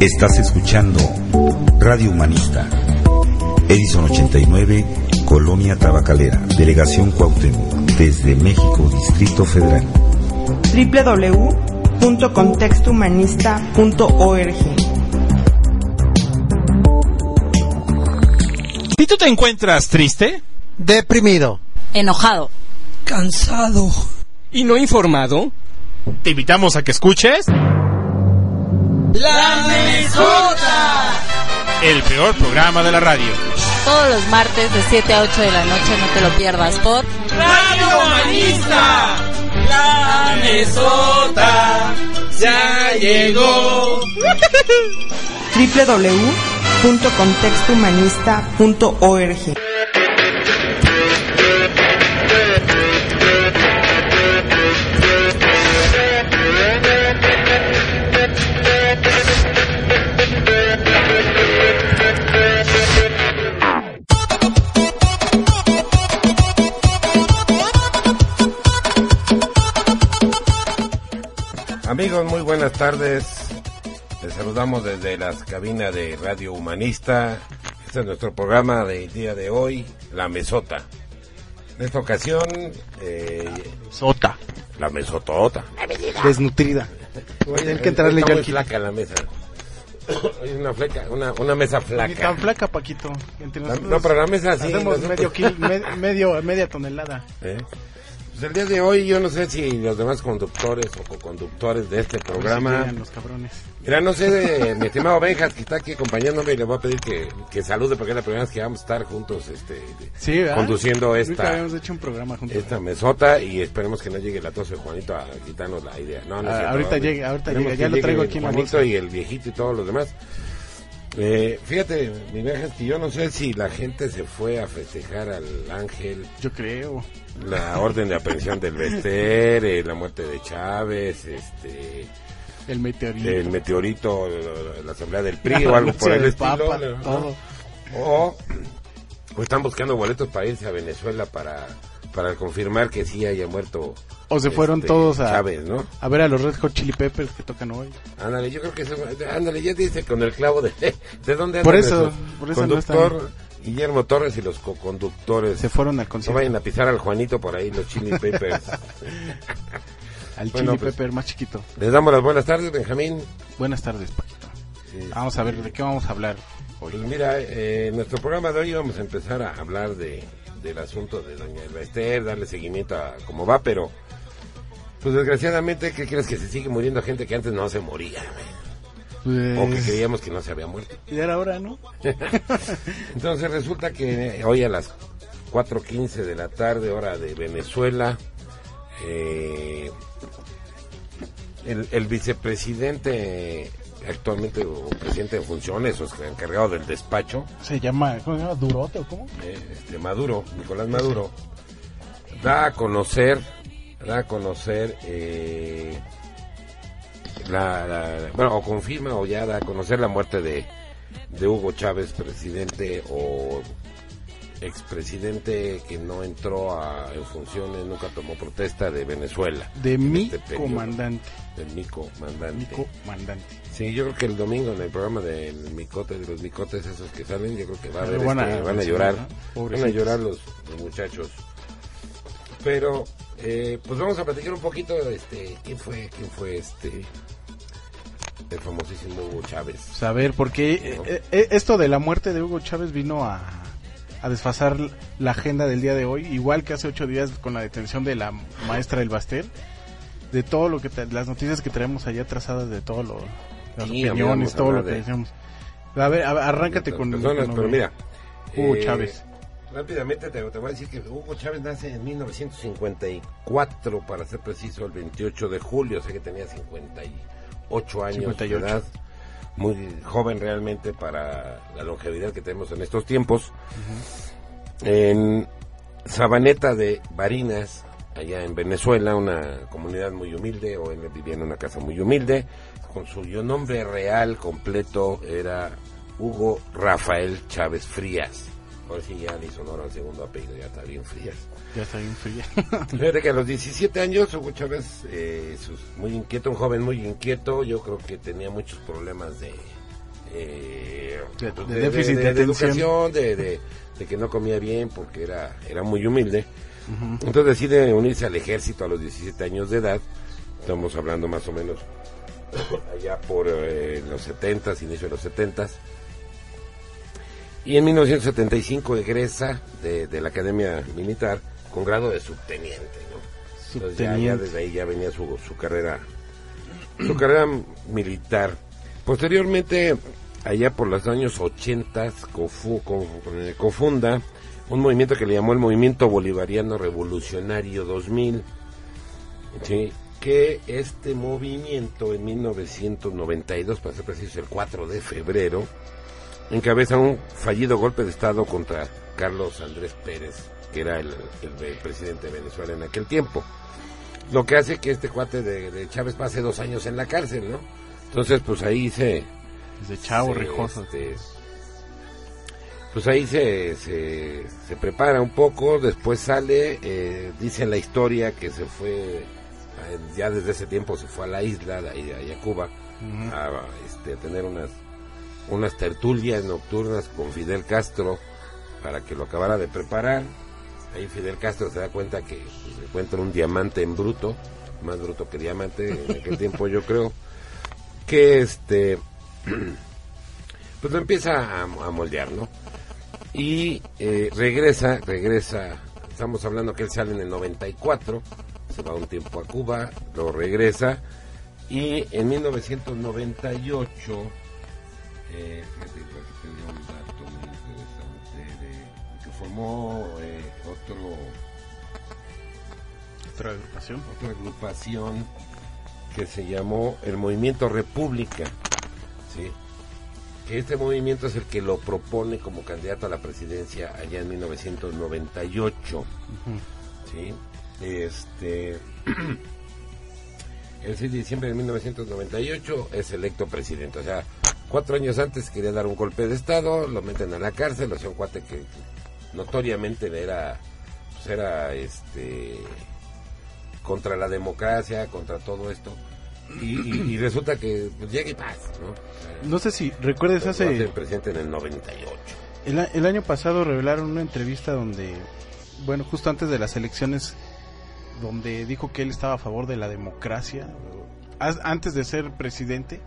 Estás escuchando Radio Humanista. Edison 89, Colonia Tabacalera, Delegación Cuauhtémoc, desde México, Distrito Federal. www.contextohumanista.org ¿Y tú te encuentras triste? Deprimido. Enojado. Cansado. ¿Y no informado? Te invitamos a que escuches... ¡La Mesota! El peor programa de la radio. Todos los martes de 7 a 8 de la noche, no te lo pierdas por Radio Humanista. La Mesota ya llegó. www.contextohumanista.org Amigos, muy buenas tardes. Les saludamos desde las cabinas de Radio Humanista. Este es nuestro programa del día de hoy, La Mesota. En esta ocasión, eh, Sota. La Mesotota. Desnutrida. Voy a tener que entrarle Está yo muy kit. flaca la mesa. Es una fleca, una, una mesa Ni flaca. tan flaca, Paquito. Entre La- nosotros no, pero la mesa sí. Hacemos nosotros- medio, kil- me- medio, media tonelada. ¿Eh? Pues el día de hoy yo no sé si los demás conductores o co-conductores de este programa... llegan los cabrones. Mira, no sé de mi estimado Benjas que está aquí acompañándome y le voy a pedir que, que salude porque es la primera vez que vamos a estar juntos este, Sí, conduciendo esta, habíamos hecho un programa juntos. esta mesota y esperemos que no llegue la tos de Juanito a quitarnos la idea. No, no es Ah, cierto, ahorita llega, ahorita llega, ya lo llegue traigo aquí en la Juanito y el viejito y todos los demás. Eh, fíjate, mi Benjas, que yo no sé si la gente se fue a festejar al ángel, Yo creo. la orden de aprehensión del Bester, eh, la muerte de Chávez, este... El meteorito. el meteorito, la, la asamblea del PRI o algo por el estilo. Papa, ¿no? todo. O, o están buscando boletos para irse a Venezuela para, para confirmar que sí haya muerto. O se fueron este, todos a, Chávez, ¿no? a ver a los Red Hot Chili Peppers que tocan hoy. Ándale, yo creo que se, ándale, ya dice con el clavo de de dónde Por eso, nuestro por eso no conductor Guillermo Torres y los co-conductores. Se fueron al No concierto. vayan a pisar al Juanito por ahí, los Chili Peppers. al Bueno, Chili pues- Pepper más chiquito. Les damos las buenas tardes, Benjamín. Buenas tardes, Paquito. Sí. Vamos a ver de qué vamos a hablar hoy. Pues mira, eh, en nuestro programa de hoy vamos a empezar a hablar de, del asunto de Doña Elba Ester, darle seguimiento a cómo va, pero pues desgraciadamente, ¿qué crees que se sigue muriendo gente que antes no se moría? O que Pues, creíamos que no se había muerto. y era hora, ¿no? Entonces resulta que hoy a las 4.15 de la tarde, hora de Venezuela, eh, el, el vicepresidente actualmente o presidente de funciones o encargado del despacho, Se llama, ¿cómo se llama? ¿Durote o cómo? eh, este Maduro, Nicolás Maduro, da a conocer, da a conocer, eh, la, la- bueno, o confirma o ya da a conocer la muerte de, de Hugo Chávez, presidente o expresidente que no entró a, en funciones, nunca tomó protesta de Venezuela. De en mi este comandante. Del mi comandante. Mi comandante. Sí, yo creo que el domingo en el programa del micote, de los micotes esos que salen, yo creo que va a Lo haber, van a- este, van a llorar, ¿no? van a llorar los, los muchachos. Pero, eh, pues vamos a platicar un poquito, este, quién fue, quién fue este, el famosísimo Hugo Chávez. Saber, porque eh, eh, esto de la muerte de Hugo Chávez vino a, a desfasar la agenda del día de hoy, igual que hace ocho días con la detención de la maestra del Bastel, de todo lo que, tra- las noticias que traemos allá trazadas de todo lo, las Sí, opiniones, todo lo que de- decíamos. A ver, a arráncate con, Personas, con- pero mira, Hugo eh, Chávez. rápidamente te, te, voy a decir que Hugo Chávez nace en 1954, para ser preciso, el 28 de julio, o sea que tenía 58 años 58. de edad. Muy joven realmente para la longevidad que tenemos en estos tiempos. Uh -huh. En Sabaneta de Barinas, allá en Venezuela, una comunidad muy humilde, o él vivía en una casa muy humilde, con su nombre real completo era Hugo Rafael Chávez Frías. Ahora sí ya le hizo honor al segundo apellido, ya está bien Frías. Ya está bien Frías. Fíjate que a los 17 años Hugo Chávez, eh, muy inquieto, un joven muy inquieto, yo creo que tenía muchos problemas de... Eh, de, de, de, déficit de, de educación, de, de, que no comía bien porque era, era muy humilde. Uh -huh. Entonces decide unirse al ejército a los 17 años de edad. Estamos hablando más o menos allá por eh, los 70, inicio de los 70. Y en 1975 egresa de, de, la Academia Militar con grado de subteniente. ¿no? Subteniente. Ya, ya, desde ahí ya venía su, su carrera su carrera militar. Posteriormente, allá por los años 80, cofu, cofunda un movimiento que le llamó el Movimiento Bolivariano Revolucionario 2000. ¿sí? que este movimiento en 1992, para ser preciso el 4 de febrero, encabeza un fallido golpe de Estado contra Carlos Andrés Pérez, que era el, el, el presidente de Venezuela en aquel tiempo. Lo que hace que este cuate de, de, Chávez pase dos años en la cárcel, ¿no? Entonces, pues ahí se... Desde chavo rijoso. Este, pues ahí se, se, se, prepara un poco, después sale, eh, dice la historia que se fue ya desde ese tiempo se fue a la isla, de ahí, a Cuba, uh -huh. a, este, a, tener unas, unas tertulias nocturnas con Fidel Castro para que lo acabara de preparar. Ahí Fidel Castro se da cuenta que pues, se encuentra un diamante en bruto, más bruto que diamante en aquel tiempo yo creo, que este pues lo empieza a, a moldear, ¿no? Y eh, regresa, regresa, estamos hablando que él sale en el 94, se va un tiempo a Cuba, lo regresa. Y en 1998 eh, un dato muy interesante de, que formó eh, otro otra agrupación otra agrupación que se llamó el Movimiento República ¿sí? Este movimiento es el que lo propone como candidato a la presidencia allá en 1998 uh -huh. ¿sí? Este, el 6 de diciembre de 1998 es electo presidente. O sea, cuatro años antes quería dar un golpe de Estado, lo meten a la cárcel, o sea, un cuate que notoriamente era, pues era este, contra la democracia, contra todo esto. Y, y, y resulta que pues, llega y pasa, ¿no? No sé si recuerdes hace... El presidente en el 98. El, el año pasado revelaron una entrevista donde, bueno, justo antes de las elecciones donde dijo que él estaba a favor de la democracia antes de ser presidente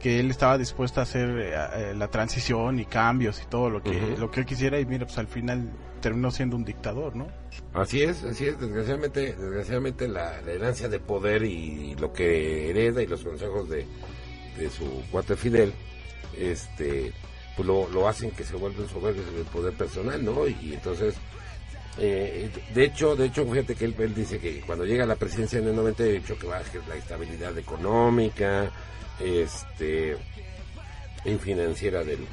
que él estaba dispuesto a hacer eh, la transición y cambios y todo lo que uh -huh. lo que él quisiera y mira pues al final terminó siendo un dictador no así es así es desgraciadamente desgraciadamente la, la herencia de poder y, lo que hereda y los consejos de, de su cuate Fidel este pues lo, lo hacen que se vuelven soberbios en el poder personal no y, y entonces eh, de hecho, de hecho, fíjate que él, él, dice que cuando llega a la presidencia en el 98 que va a la estabilidad económica, este, y financiera del,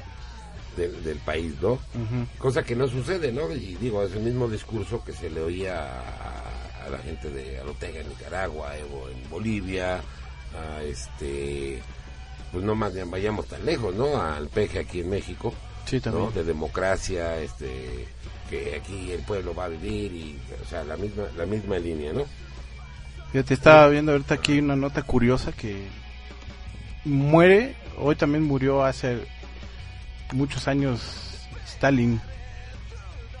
del, del país, ¿no? Uh -huh. Cosa que no sucede, ¿no? Y digo, es el mismo discurso que se le oía a, a la gente de Ortega en Nicaragua, Evo en Bolivia, a este, pues no más vayamos tan lejos, ¿no? Al peje aquí en México, sí, también. ¿no? De democracia, este que aquí el pueblo va a vivir y o sea la misma la misma línea no fíjate estaba viendo ahorita aquí una nota curiosa que muere hoy también murió hace muchos años Stalin.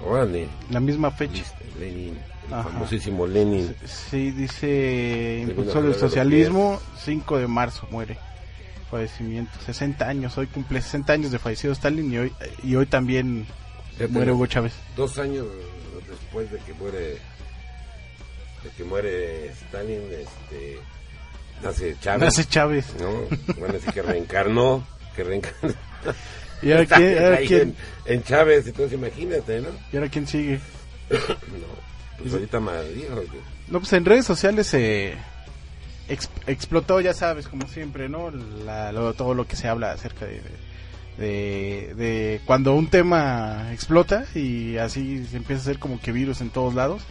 Órale. la misma fecha. Lenin el famosísimo Lenin. Sí dice impulsor del socialismo 5 de marzo muere. Fallecimiento 60 años hoy cumple 60 años de fallecido Stalin y hoy y hoy también Fíjate, muere Hugo Chávez. Dos años después de que muere de que muere Stalin, este nace Chávez. Nace Chávez. ¿no? Bueno, así que reencarnó, que reencarnó. ¿Y ahora quién? ahora Ahí quién? En, en Chávez, entonces imagínate, ¿no? ¿Y ahora quién sigue? no, pues ahorita Madrid. No, pues en redes sociales se ex- explotó, ya sabes, como siempre, ¿no? La- lo- todo lo que se habla acerca de, de, de cuando un tema explota y así se empieza a hacer como que virus en todos lados.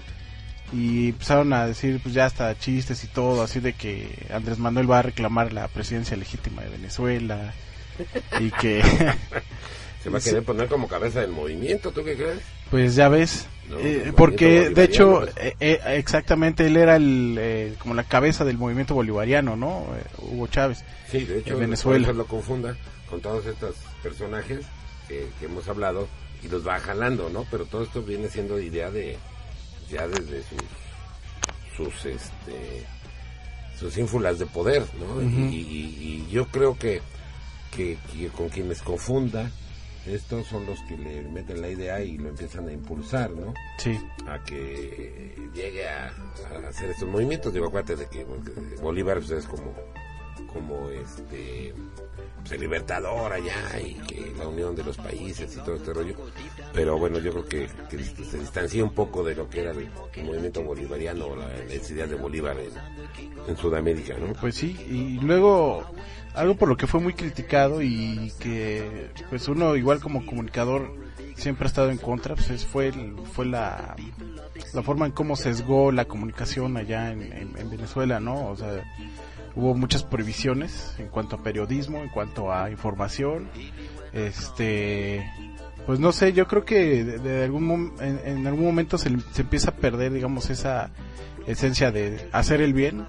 Y empezaron a decir, pues ya hasta chistes y todo, así de que Andrés Manuel va a reclamar la presidencia legítima de Venezuela y que, Se va a querer poner como cabeza del movimiento, ¿tú qué crees? pues ya ves, No, eh, el porque de hecho, eh, eh, exactamente, él era el, eh, como la cabeza del movimiento bolivariano, ¿no? Eh, Hugo Chávez. Sí, de hecho, En Venezuela. lo confunda con todos estos personajes que hemos hablado y los va jalando, ¿no? Pero todo esto viene siendo idea de ya desde sus sus este sus ínfulas de poder, ¿no? y, y- y yo creo que, que, que con quienes confunda estos son los que le meten la idea y lo empiezan a impulsar, ¿no? Sí. a que llegue a, a hacer estos movimientos. Digo, acuérdate de que Bolívar pues, es como, como este el libertador allá y que la unión de los países y todo este rollo. Pero bueno, yo creo que, se distancia un poco de lo que era el, movimiento bolivariano la, idea de Bolívar en, Sudamérica, ¿no? Pues sí, y luego algo por lo que fue muy criticado y que pues uno igual como comunicador siempre ha estado en contra, pues es- fue el- fue la la forma en cómo sesgó la comunicación allá en- en Venezuela, ¿no? O sea, hubo muchas prohibiciones en cuanto a periodismo, en cuanto a información, este pues no sé, yo creo que de, algún en, en algún momento se, se empieza a perder, digamos, esa esencia de hacer el bien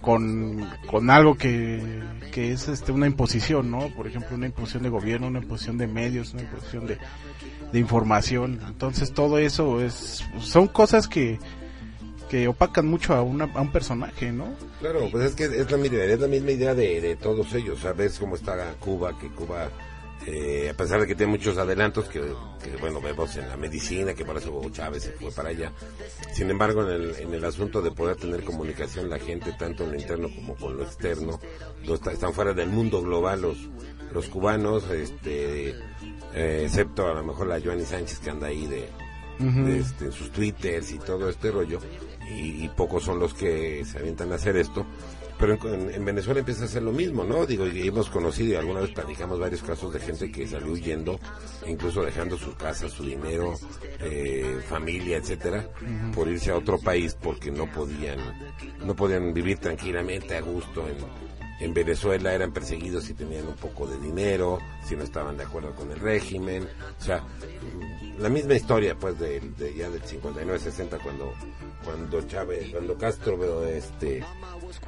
con, con algo que, que es este una imposición, ¿no? Por ejemplo, una imposición de gobierno, una imposición de medios, una imposición de, de información. Entonces todo eso es son cosas que que opacan mucho a, una, a un personaje, ¿no? Claro, pues es que es la, misma- es la misma idea de, de todos ellos. ¿Sabes cómo está Cuba? Que Cuba, eh, a pesar de que tiene muchos adelantos, que, que, bueno, vemos en la medicina, que por eso Hugo Chávez se fue para allá. Sin embargo, en el, en el asunto de poder tener comunicación la gente, tanto en lo interno como con lo externo, no está- están fuera del mundo global los, los cubanos, este, eh, excepto a lo mejor la Joanny Sánchez que anda ahí de, este, en sus twitters y todo este rollo y, y pocos son los que se avientan a hacer esto pero en, en Venezuela empieza a hacer lo mismo, ¿no? Digo, y hemos conocido y alguna vez platicamos varios casos de gente que salió huyendo, incluso dejando su casa, su dinero, eh, familia, etcétera, por irse a otro país porque no podían, no podían vivir tranquilamente a gusto en, en Venezuela eran perseguidos si tenían un poco de dinero, si no estaban de acuerdo con el régimen, o sea, la misma historia pues de, de ya del 59-60 cuando cuando Chávez, cuando Castro veo este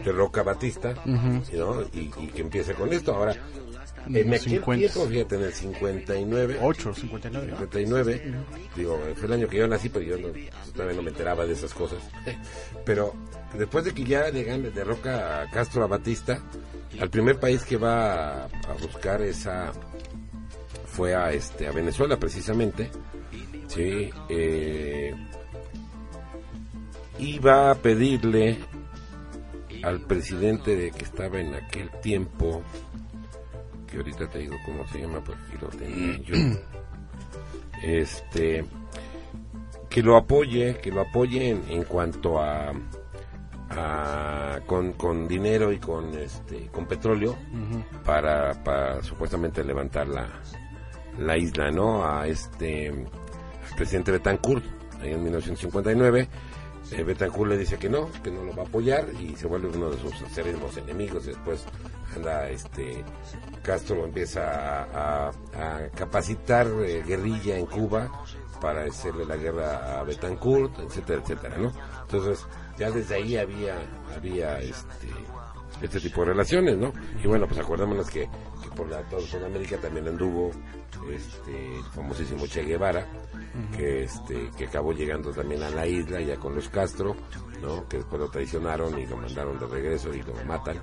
derroca Batista, ¿no? y, y que empieza con esto. Ahora, en aquel 50. tiempo, fíjate, en el 59, 8, 59, ¿no? 59, digo, fue el año que yo nací, pero yo no, todavía no me enteraba de esas cosas. Pero después de que ya le derroca a Castro a Batista, al primer país que va a, a buscar esa fue a este a Venezuela precisamente, sí, eh, iba a pedirle al presidente de que estaba en aquel tiempo, que ahorita te digo cómo se llama, porque aquí lo tenía yo, este, que lo apoye, que lo apoye en, en cuanto a, a- con, con dinero y con este con petróleo para, para supuestamente levantar la, la isla, ¿no? A este al presidente Betancourt, ahí en 1959. Eh, Betancourt le dice que no, que no lo va a apoyar y se vuelve uno de sus acérrimos enemigos. Después anda este Castro empieza a, a- a capacitar eh, guerrilla en Cuba para hacerle la guerra a Betancourt, etcétera, etcétera, ¿no? Entonces ya desde ahí había había este este tipo de relaciones, ¿no? Y bueno, pues acordémonos que, que por la, toda Sudamérica también anduvo este el famosísimo Che Guevara, que este que acabó llegando también a la isla ya con los Castro, ¿no? Que después lo traicionaron y lo mandaron de regreso y lo matan.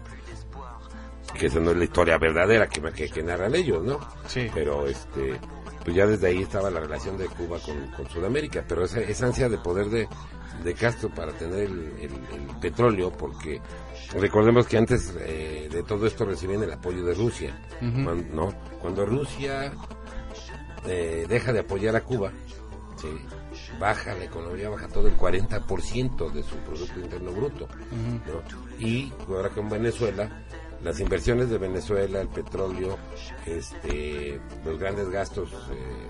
Que esa no es la historia verdadera que, que, que narran ellos, ¿no? Sí. Pero este pues ya desde ahí estaba la relación de Cuba con, con Sudamérica, pero esa, esa ansia de poder de, de Castro para tener el, el- el petróleo, porque recordemos que antes eh, de todo esto reciben el apoyo de Rusia. cuando, ¿no? cuando Rusia eh, deja de apoyar a Cuba, ¿sí? baja la economía, baja todo el 40% de su Producto Interno Bruto. ¿no? Y ahora con Venezuela, las inversiones de Venezuela, el petróleo, este, los grandes gastos eh,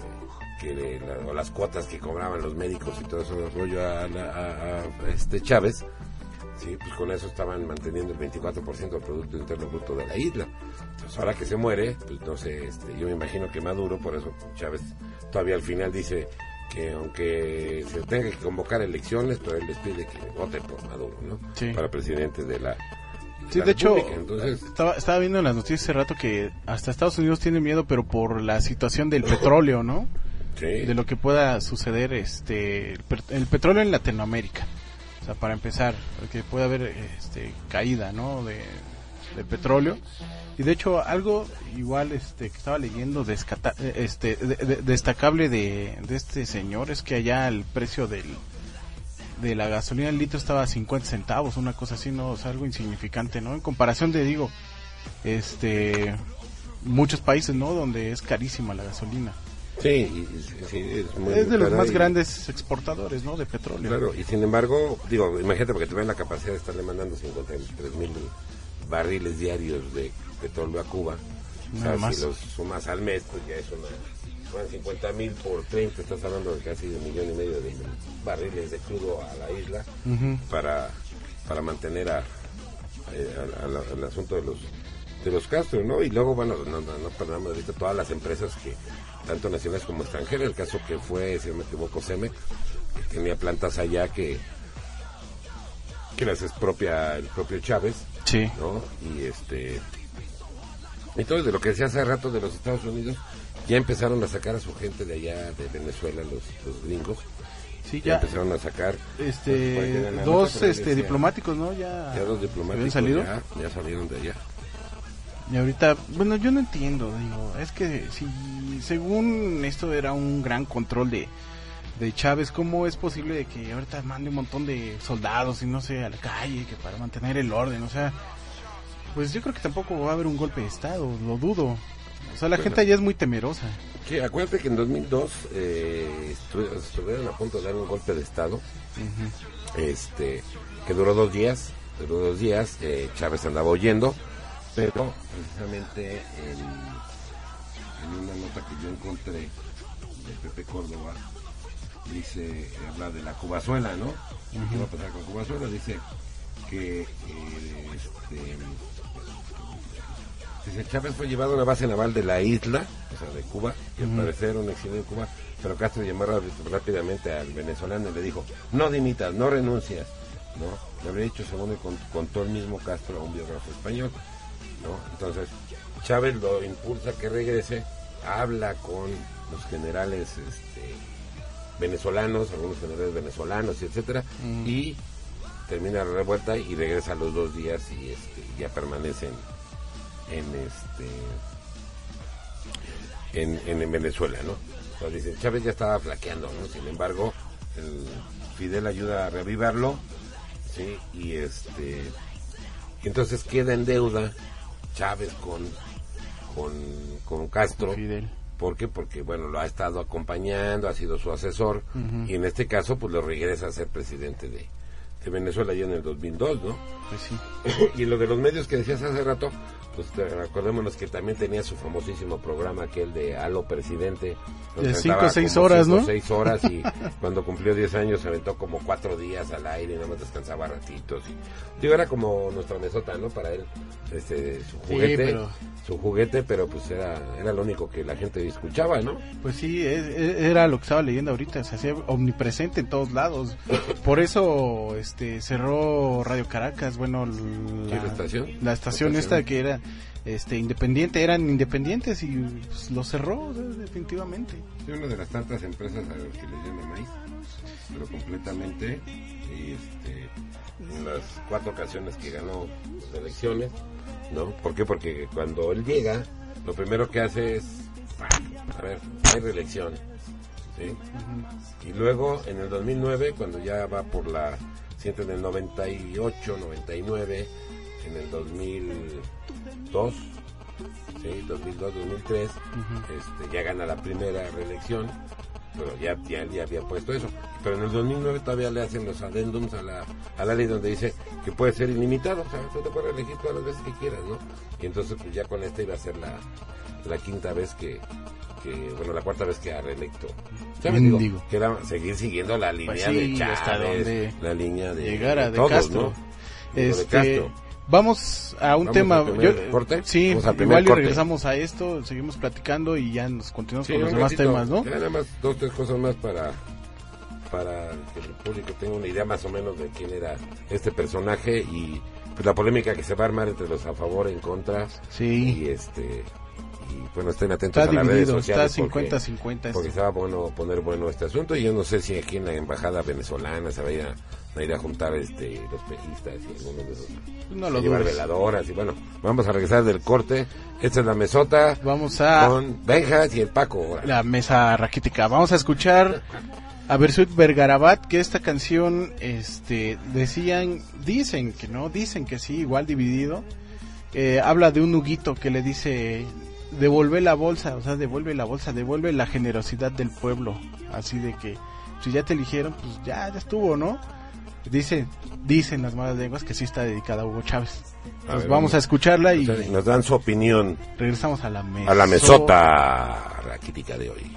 que o las cuotas que cobraban los médicos y todo eso rollo a, a, este Chávez, sí, pues con eso estaban manteniendo el 24% del Producto Interno Bruto de la isla. Entonces ahora que se muere, pues no sé, este, yo me imagino que Maduro, por eso Chávez todavía al final dice que aunque se tenga que convocar elecciones, pero él les pide que voten por Maduro, ¿no? Para presidente de la Sí, de hecho, estaba, estaba viendo en las noticias hace rato que hasta Estados Unidos tiene miedo, pero por la situación del petróleo, ¿no? Sí. De lo que pueda suceder este el, petróleo en Latinoamérica. O sea, para empezar, que pueda haber este, caída, ¿no? De, del petróleo. Y de hecho, algo igual este que estaba leyendo este, destacable de, de este señor es que allá el precio del, de la gasolina el litro estaba a 50 centavos, una cosa así, no, es algo insignificante, ¿no? En comparación de, digo, este, muchos países, ¿no? Donde es carísima la gasolina. Sí, es, de los más grandes exportadores, ¿no? De petróleo. Claro, y sin embargo, digo, imagínate porque ven la capacidad de estarle mandando 53 mil barriles diarios de petróleo a Cuba. o si los sumas al mes, pues ya es una 50 mil por 30, estás hablando de casi un millón y medio de barriles de crudo a la isla para, para mantener a, el asunto de los de los Castro, ¿no? Y luego, bueno, no, no, no perdamos ahorita todas las empresas que, tanto nacionales como extranjeras, el caso que fue, si no me equivoco, Cemex, que tenía plantas allá que que las expropia el propio Chávez, sí. ¿no? Y este entonces de lo que decía hace rato de los Estados Unidos, ya empezaron a sacar a su gente de allá de Venezuela, los, los gringos. Sí, ya, empezaron a sacar este dos este diplomáticos, ¿no? Ya, ya dos diplomáticos salido? Ya, salieron de allá. Y ahorita, bueno, yo no entiendo, digo, es que si según esto era un gran control de de Chávez, ¿cómo es posible de que ahorita mande un montón de soldados y no sé, a la calle, que para mantener el orden, o sea, pues yo creo que tampoco va a haber un golpe de Estado, lo dudo. O sea, la gente allá es muy temerosa. Sí, acuérdate que en 2002 eh, estuvieron a punto de dar un golpe de Estado, este que duró dos días, duró dos días, eh, Chávez andaba oyendo, pero precisamente en, una nota que yo encontré de Pepe Córdoba, dice, habla de la Cubazuela, ¿no? ¿Qué va a pasar con Cubazuela? Dice que eh, este, Chávez fue llevado a una base naval de la isla, o sea, de Cuba, y al parecer un exilio en Cuba, pero Castro llamó rápidamente al venezolano y le dijo, no dimitas, no renuncias, ¿no? Le habría dicho, según contó el mismo Castro a un biógrafo español, ¿no? Entonces, Chávez lo impulsa que regrese, habla con los generales este, venezolanos, algunos generales venezolanos, etcétera, y termina la revuelta y regresa a los dos días y este, ya permanecen en este en, Venezuela, ¿no? dice, Chávez ya estaba flaqueando, ¿no? Sin embargo, el Fidel ayuda a reavivarlo, ¿sí? Y este entonces queda en deuda Chávez con con, con Castro. Fidel. ¿Por qué? Porque, bueno, lo ha estado acompañando, ha sido su asesor, y en este caso, pues lo regresa a ser presidente de, de Venezuela ya en el 2002, ¿no? Pues sí. y lo de los medios que decías hace rato, pues acordémonos que también tenía su famosísimo programa aquel de Halo Presidente. De 5 o 6 horas, ¿no? 6 horas y cuando cumplió 10 años se aventó como 4 días al aire y nada más descansaba ratitos. Y, digo, era como nuestra mesota, ¿no? Para él, este, su juguete. Su juguete, pero pues era, era lo único que la gente escuchaba, ¿no? Pues sí, era lo que estaba leyendo ahorita, se hacía omnipresente en todos lados. Por eso este cerró Radio Caracas, bueno, la, estación? La estación esta que era este independiente eran independientes y pues, lo cerró definitivamente es una de las tantas empresas a las que le llama maíz pero completamente y este, en las cuatro ocasiones que ganó las elecciones no ¿por qué? porque cuando él llega lo primero que hace es a ver hay reelección ¿sí? y luego en el 2009 cuando ya va por la siente en el 98 99 en el 2002, sí, 2002, 2003, este, ya gana la primera reelección, pero ya, ya, ya había puesto eso. Pero en el 2009 todavía le hacen los adendums a la, a la ley donde dice que puede ser ilimitado, o sea, tú te puedes elegir todas las veces que quieras, ¿no? Y entonces pues ya con esta iba a ser la, la quinta vez que, que, bueno, la cuarta vez que ha reelecto. Ya me digo, que era seguir siguiendo la línea Pues sí, de Chávez, la línea de, llegara de de todos, Castro. ¿no? De Este, Castro. Vamos a un Vamos tema. yo- corte. Sí, igual y regresamos a esto, seguimos platicando y ya nos continuamos Sí, con los demás ratito, temas, ¿no? Nada más dos, tres cosas más para, para que el público tenga una idea más o menos de quién era este personaje y pues la polémica que se va a armar entre los a favor en contra. Sí. Y este y bueno, estén atentos Está a las redes dividido, está sociales. porque- 50-50 Porque esto. estaba bueno poner bueno este asunto y yo no sé si aquí en la embajada venezolana se va a ir a, juntar este los pejistas y algunos de esos No lo a llevar veladoras y bueno vamos a regresar del corte esta es la mesota Vamos a con Benjas y el Paco ahora. la mesa raquítica. Vamos a escuchar a Bersuit Vergarabat, que esta canción, este, decían, dicen que no, dicen que sí, igual dividido. Eh, habla de un huguito que le dice, devuelve la bolsa, o sea, devuelve la bolsa, devuelve la generosidad del pueblo. Así de que, si ya te eligieron, pues ya, ya estuvo, ¿no? Dice, dicen las malas lenguas que sí está dedicada a Hugo Chávez. Entonces ver, vamos a escucharla y nos dan su opinión regresamos a la mesa. a la mesota raquítica de hoy.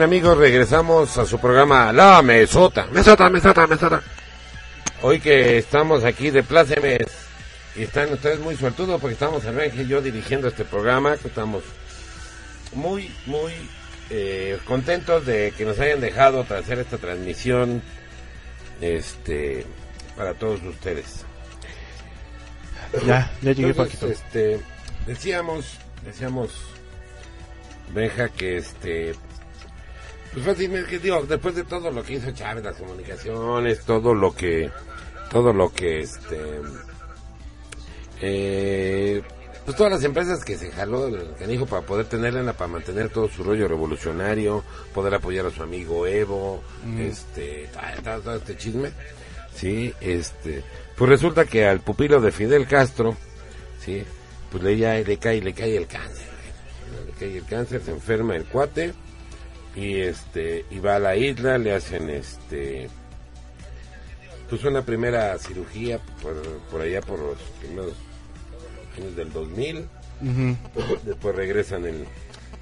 Bien amigos, regresamos a su programa La Mesota. Mesota, Mesota, Mesota. Hoy que estamos aquí de Plácemes y están ustedes muy suertudos porque estamos Enrique y yo dirigiendo este programa, que estamos muy, muy eh, contentos de que nos hayan dejado hacer esta transmisión este para todos ustedes. Ya, ya llegué Entonces, Paquito. este, decíamos, decíamos, Benja, que este, pues fácilmente, digo, después de todo lo que hizo Chávez, las comunicaciones, todo lo que, todo lo que, este, eh, pues todas las empresas que se jaló el canijo para poder tenerla, para mantener todo su rollo revolucionario, poder apoyar a su amigo Evo, este, todo, todo- este chisme, sí, este, pues resulta que al pupilo de Fidel Castro, sí, pues le, ya, le cae, le cae el cáncer, le cae el cáncer, se enferma el cuate, y este, y va a la isla, le hacen este, pues una primera cirugía por, por allá por los primeros años del 2000, Ujú. después regresan en,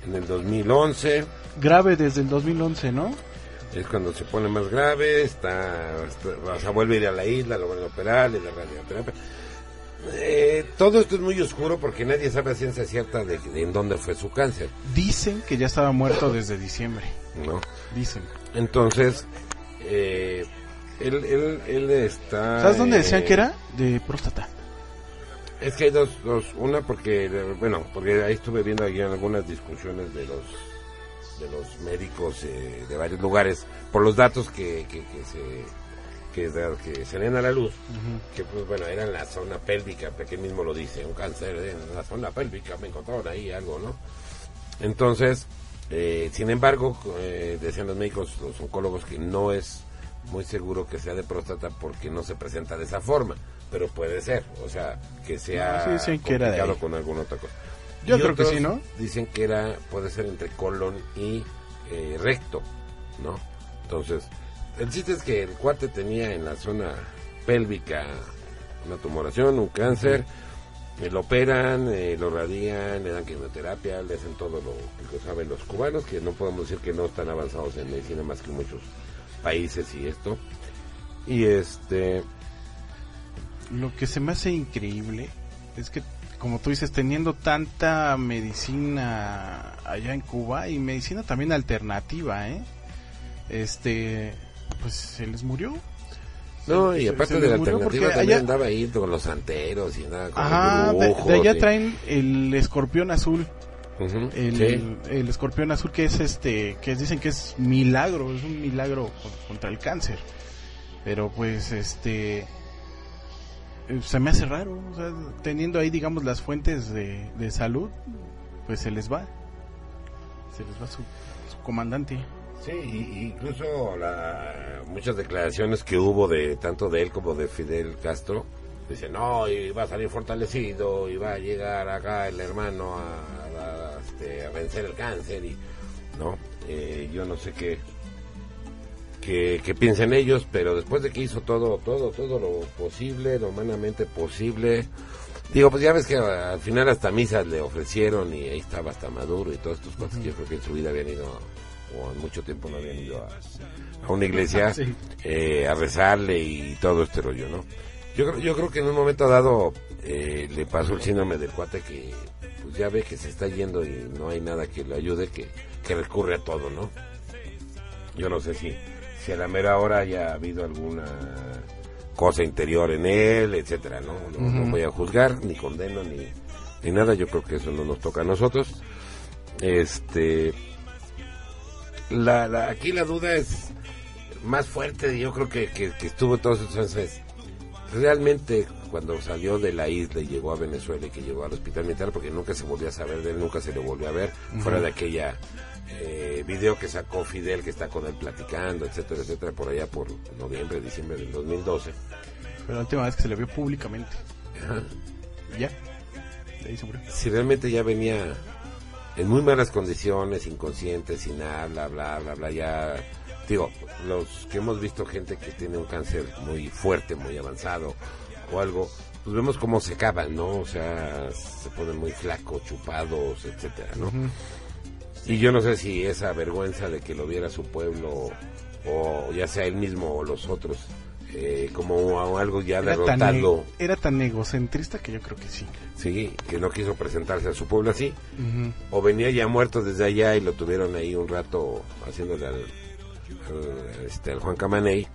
en el 2011, Grave desde el 2011, ¿no? es cuando se pone más grave, está, está- o sea, vuelve a ir a la isla, lo van a operar, le da radioterapia. Eh, todo esto es muy oscuro porque nadie sabe a ciencia cierta de, de en dónde fue su cáncer, Dicen que ya estaba muerto desde diciembre. ¿no? Dicen. Entonces, eh, él, él, él está... ¿Sabes dónde decían eh, que era? De próstata. Es que hay dos, dos, una porque, bueno, porque ahí estuve viendo aquí algunas discusiones de los de los médicos eh, de varios lugares por los datos que, que, que se que, que salían a la luz, que pues bueno, era en la zona pélvica, porque mismo lo dice, un cáncer en la zona pélvica, me encontraron ahí algo, ¿no? Entonces, eh, sin embargo, eh, decían los médicos, los oncólogos, que no es muy seguro que sea de próstata porque no se presenta de esa forma, pero puede ser, o sea, que sea No, sí dicen que era de complicado con alguna otra cosa. Yo Y creo que sí, ¿no? Dicen que era, puede ser entre colon y eh, recto, ¿no? Entonces, el chiste es que el cuate tenía en la zona pélvica una tumoración, un cáncer, eh, lo operan, eh, lo radian, le dan quimioterapia, le hacen todo lo que saben los cubanos, que no podemos decir que no están avanzados en medicina más que muchos países y esto. Y este, Lo que se me hace increíble es que, como tú dices, teniendo tanta medicina allá en Cuba y medicina también alternativa, ¿eh? Este, pues se les murió. no, y aparte de la alternativa también allá- andaba ahí con los santeros y nada, con Ajá, los de, dibujos de allá y- traen el escorpión azul. El, sí. el escorpión azul que es este, que dicen que es milagro, es un milagro con- contra el cáncer. Pero pues este, eh, se me hace raro, o sea, teniendo ahí digamos las fuentes de, de salud, pues se les va, se les va su, su comandante. Sí, incluso la, muchas declaraciones que hubo de tanto de él como de Fidel Castro, dicen, no, y va a salir fortalecido, y va a llegar acá el hermano a, a, este, a vencer el cáncer, y no, Eh, yo no sé qué, qué, qué piensen ellos, pero después de que hizo todo, todo, todo lo posible, lo humanamente posible, digo, pues ya ves que al final hasta misas le ofrecieron, y ahí estaba hasta Maduro, y todos estos cosas que yo creo que en su vida habían ido o en mucho tiempo no habían ido a, a una iglesia Sí. eh, a rezarle y todo este rollo, ¿no? Yo, creo- yo creo que en un momento dado eh, le pasó el síndrome del cuate que pues ya ve que se está yendo y no hay nada que le ayude, que, que recurre a todo, ¿no? Yo no sé si, si a la mera hora haya habido alguna cosa interior en él, etcétera, ¿no? No, no voy a juzgar, ni condeno, ni, ni nada, yo creo que eso no nos toca a nosotros. Este, la, la, aquí la duda es más fuerte, yo creo que, que, que estuvo todos esos meses. Realmente cuando salió de la isla y llegó a Venezuela y que llegó al hospital militar, porque nunca se volvió a saber de él, nunca se le volvió a ver, fuera de aquella eh, video que sacó Fidel que está con él platicando, etcétera, etcétera, por allá por noviembre, diciembre del 2012. Fue la última vez que se le vio públicamente. Ajá. Ya, de ahí se murió. si realmente ya venía en muy malas condiciones, inconsciente, sin habla, bla, bla, bla, ya, digo, los que hemos visto gente que tiene un cáncer muy fuerte, muy avanzado o algo, pues vemos cómo se acaban, ¿no? O sea, se ponen muy flacos, chupados, etcétera, ¿no? Y yo no sé si esa vergüenza de que lo viera su pueblo, o ya sea él mismo o los otros, eh, como algo ya Era tan, e- era tan egocentrista que yo creo que sí. Sí, que no quiso presentarse a su pueblo así. O venía ya muerto desde allá y lo tuvieron ahí un rato haciéndole al, al, este, al Juan Camaney.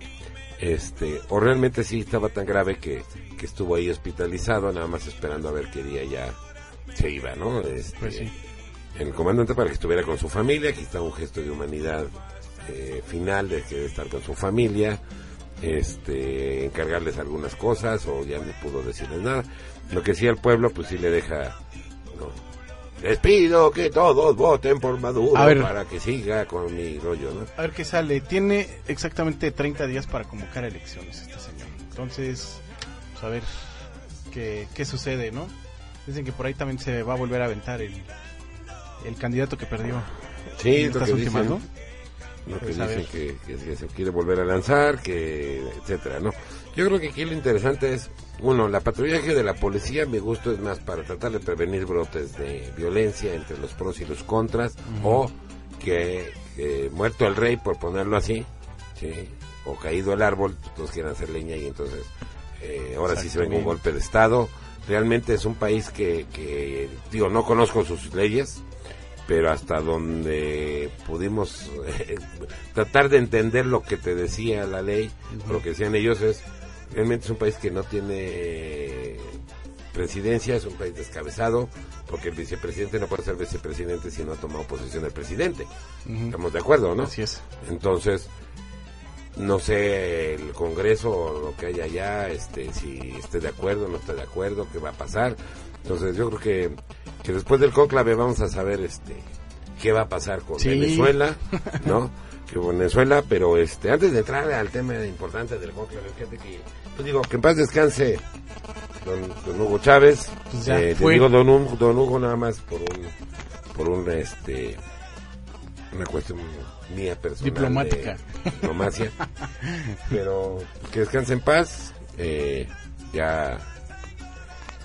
Este, o realmente sí estaba tan grave que, que estuvo ahí hospitalizado, nada más esperando a ver qué día ya se iba, ¿no? Este, Pues sí. El comandante para que estuviera con su familia, aquí está un gesto de humanidad eh, final de debe estar con su familia, este, encargarles algunas cosas o ya no pudo decirles nada. Lo que sí al pueblo, pues sí le deja, no, les pido que todos voten por Maduro A ver. para que siga con mi rollo, ¿no? A ver qué sale. Tiene exactamente 30 días para convocar elecciones este señor. Entonces, pues, a ver qué, qué sucede, ¿no? Dicen que por ahí también se va a volver a aventar el, el candidato que perdió. Sí, en estas últimas, dicen. ¿no? Lo que Pues, dicen que, que- que se quiere volver a lanzar, que etcétera, ¿no? Yo creo que aquí lo interesante es, uno, la patrullaje de la policía, mi gusto es más para tratar de prevenir brotes de violencia entre los pros y los contras, o que, que muerto el rey, por ponerlo así, ¿sí? o caído el árbol, todos quieren hacer leña y entonces eh, ahora sí se venga un golpe de Estado. Realmente es un país que, que, digo, no conozco sus leyes, pero hasta donde pudimos eh, tratar de entender lo que te decía la ley, lo que decían ellos es, realmente es un país que no tiene eh, presidencia, es un país descabezado, porque el vicepresidente no puede ser vicepresidente si no ha tomado posesión del presidente. Estamos de acuerdo, ¿no? Así es. Entonces, no sé el Congreso o lo que hay allá, este, si esté de acuerdo, no esté de acuerdo, qué va a pasar. Entonces, yo creo que, que después del conclave vamos a saber, este, qué va a pasar con Sí. Venezuela, ¿no? que Venezuela, pero este, antes de entrar al tema importante del conclave, fíjate que, pues digo, que en paz descanse don, don Hugo Chávez, Pues eh, te digo don, Hugo- don Hugo nada más por un, por un, este, una cuestión mía personal. Diplomática. de Diplomacia. Pero que descanse en paz. eh, ya,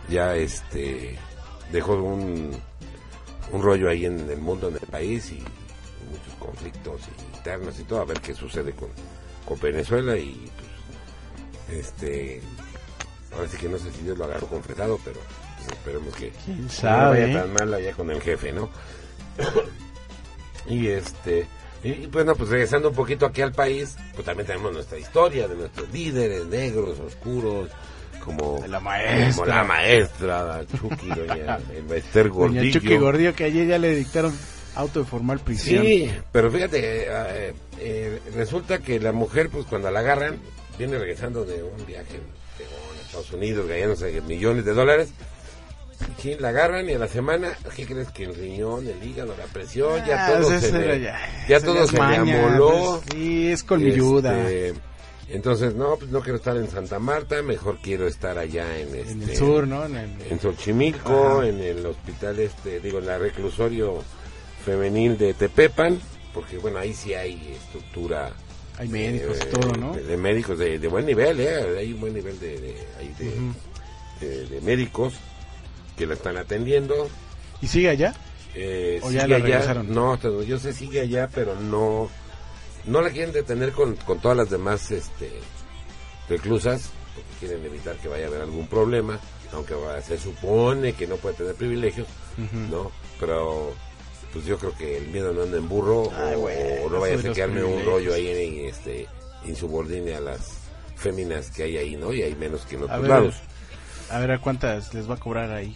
ya este, dejó un, un rollo ahí en el mundo, en el país y muchos conflictos internos y todo. A ver qué sucede con, con Venezuela y pues, este, ahora sí que no sé si Dios lo agarró confesado, pero pues, esperemos que ¿Quién no sabe? vaya tan mal allá con el jefe, ¿no? y este, y bueno, pues regresando un poquito aquí al país, pues también tenemos nuestra historia de nuestros líderes negros, oscuros, como La maestra. como la maestra, Chucky, doña el Doña Gordillo. Chucky Gordillo, que ayer ya le dictaron auto de formal prisión. Sí, pero fíjate, eh, eh, resulta que la mujer, pues cuando la agarran, viene regresando de un viaje de a Estados Unidos, ganándose millones de dólares. Sí, la agarran y a la semana, ¿qué crees? Que el riñón, el hígado, la presión, ya Ah, todo pues se le, ya, todo amoló. pues, sí, es colmilluda. Este, entonces, no, pues no quiero estar en Santa Marta, mejor quiero estar allá en este, en el sur, ¿no? En el- en Xochimilco, Ajá. en el hospital este, digo, en la reclusorio femenil de Tepepan, porque bueno, ahí sí hay estructura. hay médicos eh, y todo, ¿no? De, de médicos de, de buen nivel, ¿eh? Hay un buen nivel de, de, médicos que la están atendiendo. ¿Y sigue allá? Eh, ¿O ya la allá. No, yo sé sigue allá, pero no no la quieren detener con, con todas las demás este reclusas, porque quieren evitar que vaya a haber algún problema, aunque se supone que no puede tener privilegios. ¿no? Pero pues yo creo que el miedo no anda en burro Ay, o, bueno, o no vaya a quedarme un rollo ahí en este insubordine a las féminas que hay ahí, ¿no? Y hay menos que en A otros ver, lados. a ver a cuántas les va a cobrar ahí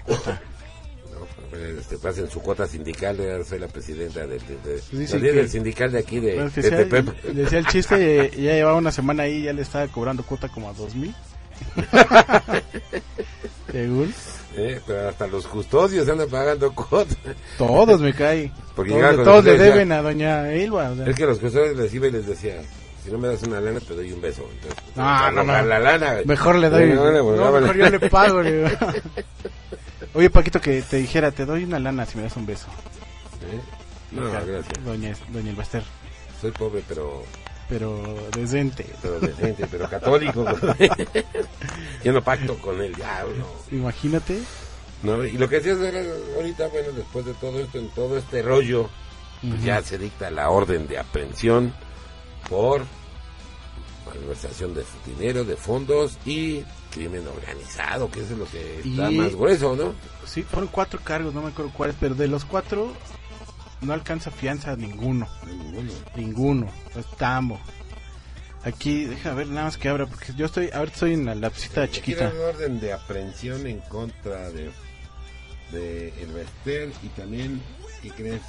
Este, pasen su cuota sindical, yo soy la presidenta del, de, de- Pues del sindical de aquí de, Bueno, que de sea- Tepepan. decía el chiste, eh, ya llevaba una semana ahí, ya le estaba cobrando cuota como a dos mil. Según. Eh, pero hasta los custodios andan pagando cuotas. Todos me cae. Porque todos todos le decía- deben a doña Elba. o sea. Es que los custodios les iba y les decía, si no me das una lana, te doy un beso. Entonces, No, no, no. la lana. Mejor le doy. Eh, no, no, pues, mejor yo le pago. Oye, Paquito, que te dijera, te doy una lana si me das un beso. ¿Eh? No, gracias. Doña, doña Elbaster. Soy pobre, pero, Pero decente. pero decente, pero católico. Yo no pacto con el diablo. Imagínate. ¿no? Y lo que decías era ahorita, bueno, después de todo esto, en todo este rollo pues ya se dicta la orden de aprehensión por malversación de dinero, de fondos y crimen organizado, que eso es lo que está Y- más grueso, ¿no? Sí, fueron cuatro cargos, no me acuerdo cuáles, pero de los cuatro no alcanza fianza ninguno. Ninguno. Es tambo. Aquí, deja ver nada más que abra, porque yo estoy, ahorita estoy en la lapicita chiquita. Quiere una orden de aprehensión en contra de, de el Bester y también, ¿qué crees?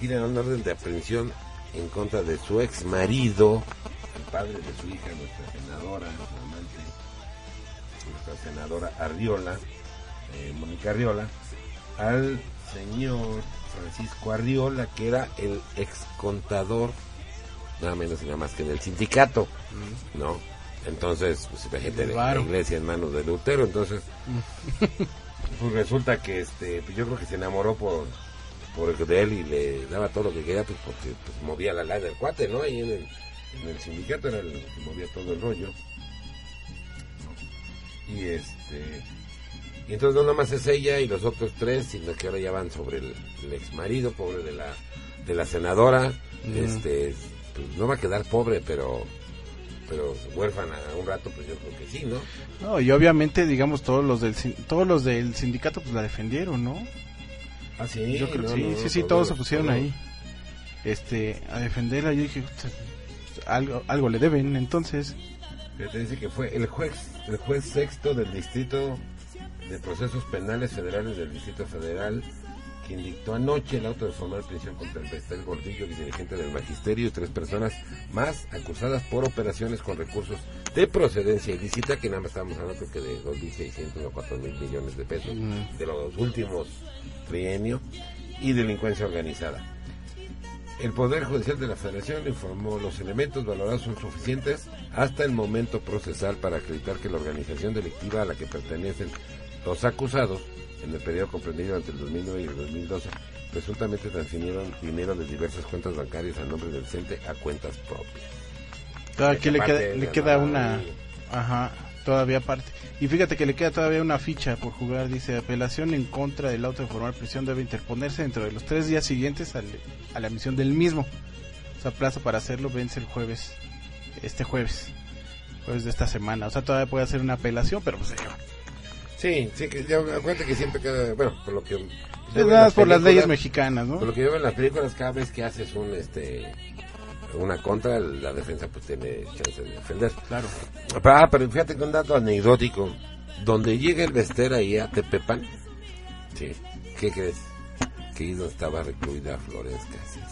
Quiere una orden de aprehensión en contra de su ex marido, el padre de su hija, nuestra senadora, nuestra amante, nuestra senadora Arriola, eh, Mónica Arriola, al señor Francisco Arriola, que era el ex contador nada menos y nada más que en el sindicato, ¿no? Entonces, pues imagínate, El la varo. iglesia en manos de Lutero, entonces, pues resulta que este, pues yo creo que se enamoró por, por de él y le daba todo lo que quería, pues porque pues, movía la lana del cuate, ¿no? Ahí en el, en el sindicato era el que movía todo el rollo. Y este, y entonces no nada más es ella y los otros tres, sino que ahora ya van sobre el, el ex marido, pobre de la, de la senadora, este, pues no va a quedar pobre, pero, pero huérfana un rato, pues yo creo que sí, ¿no? No, y obviamente, digamos, todos los del todos los del sindicato pues la defendieron, ¿no? Ah, sí, Yo creo no, sí, no, sí, sí, todos, se pusieron ahí. Este, a defenderla, yo dije, "Puta, algo, algo le deben, entonces. Te dice que fue el juez, el juez sexto del distrito de procesos penales federales del Distrito Federal quien dictó anoche el auto de formal prisión contra el Bestel Gordillo, dirigente del magisterio, y tres personas más acusadas por operaciones con recursos de procedencia ilícita, que nada más estamos hablando creo que de 2.600 o 4.000 millones de pesos de los últimos trienios, y delincuencia organizada. El Poder Judicial de la Federación informó los elementos valorados son suficientes hasta el momento procesal para acreditar que la organización delictiva a la que pertenecen los acusados en el periodo comprendido entre el 2009 y el 2012 presuntamente transfirieron dinero de diversas cuentas bancarias a nombre del CENTE a cuentas propias. Todavía le queda, le una, ajá, todavía aparte. Y fíjate que le queda todavía una ficha por jugar, dice, apelación en contra del auto de formal prisión debe interponerse dentro de los tres días siguientes al- a la emisión del mismo. O sea, plazo para hacerlo vence el jueves, este jueves, jueves de esta semana. O sea, todavía puede hacer una apelación, pero pues ya. Sí, sí, que ya acuérdate que siempre cada, bueno, por lo que yo Es veo en nada por las leyes mexicanas, ¿no? Por lo que yo veo en las películas, cada vez que haces un, este, una contra, la defensa pues tiene chance de defender. Claro. Ah, pero fíjate que un dato anecdótico. Donde llega el Bester ahí a Tepepan, sí, ¿qué crees? Que ahí estaba recluida Flores Casis.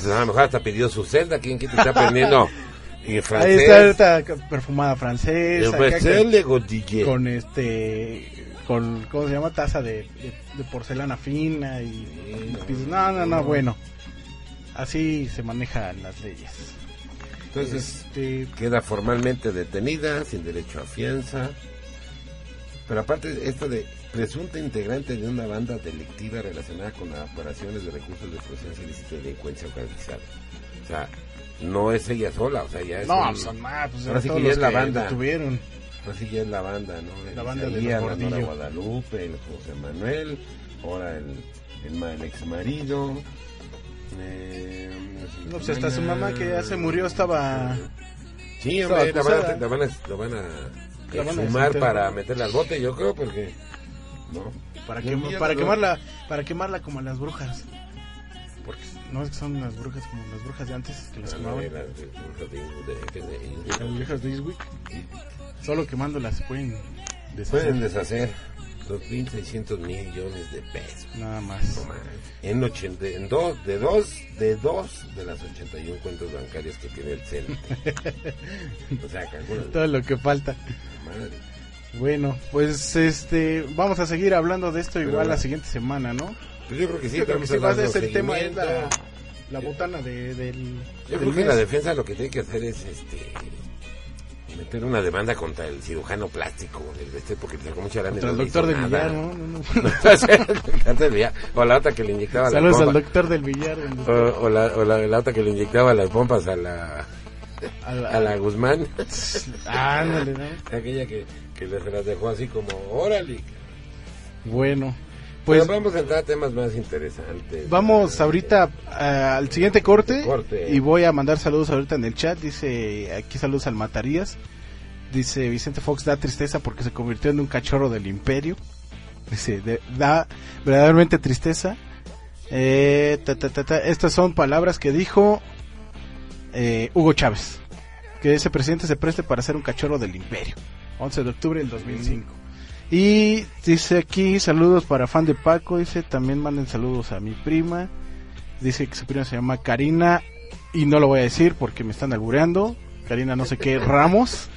Pues a lo mejor hasta pidió su celda, ¿quién quién te está aprendiendo? Y Ahí francés. está ahorita perfumada francesa. El con- con este con cómo se llama taza de, de- de porcelana fina y, no no no bueno así se manejan las leyes Entonces, Este, queda formalmente detenida, sin derecho a fianza. Pero aparte, esto de presunta integrante de una banda delictiva relacionada con las operaciones de recursos de procedencia ilícita y delincuencia organizada. O sea, no es ella sola, o sea, ya es. no un- son más pues ahora sí que ya es la banda. tuvieron Ahora sí ya es la banda, ¿no? El La banda de Isaías, la Nora Gordillo. Guadalupe, el José Manuel, ahora el, el, ma- el ex marido. Eh, no pues hasta su mamá que ya se murió estaba Sí, hombre, la van, a, la van a, la van a La van a desenterrar. para meterla al bote, yo creo, porque... ¿no? para envían para quemarla para quemarla como a las brujas. Porque no es que son las brujas como las brujas de antes que las Ah, no, quemaban. era de- de- de- de- de- las de Eastwick solo quemándolas pueden deshacer. Pueden deshacer 2.600 millones de pesos. nada más. En, 80, en dos, de dos, de dos de las 81 cuentas bancarias que tiene el CENTE. o sea, calcula. todo lo que falta Madre. Bueno, pues este vamos a seguir hablando de esto igual Pero- la siguiente semana, ¿no? Pues yo creo que sí, Yo creo que va a el tema es la, la botana de, del, Yo del creo que la defensa lo que tiene que hacer es este meter una demanda contra el cirujano plástico del este porque le sacó mucha Contra el doctor del nada. Villar, ¿no? No, no. O el la otra que le inyectaba Saludos al doctor del donde o, o la, o la, la otra que le inyectaba las pompas a la A la- a la Guzmán Ándale, ¿no? aquella que, que le- se las dejó así como órale Bueno, Pues vamos a entrar a temas más interesantes. vamos ahorita eh, al siguiente corte, Corte. y voy a mandar saludos ahorita en el chat. Dice aquí saludos al Matarías. Dice Vicente Fox da tristeza porque se convirtió en un cachorro del imperio. Dice, de- da verdaderamente tristeza. Eh, ta, ta, ta, ta. Estas son palabras que dijo eh, Hugo Chávez. Que ese presidente se preste para ser un cachorro del imperio. 11 de octubre del 2005. Y dice aquí saludos para fan de Paco. Dice también manden saludos a mi prima. Dice que su prima se llama Karina. Y no lo voy a decir porque me están albureando. Karina no sé qué Ramos.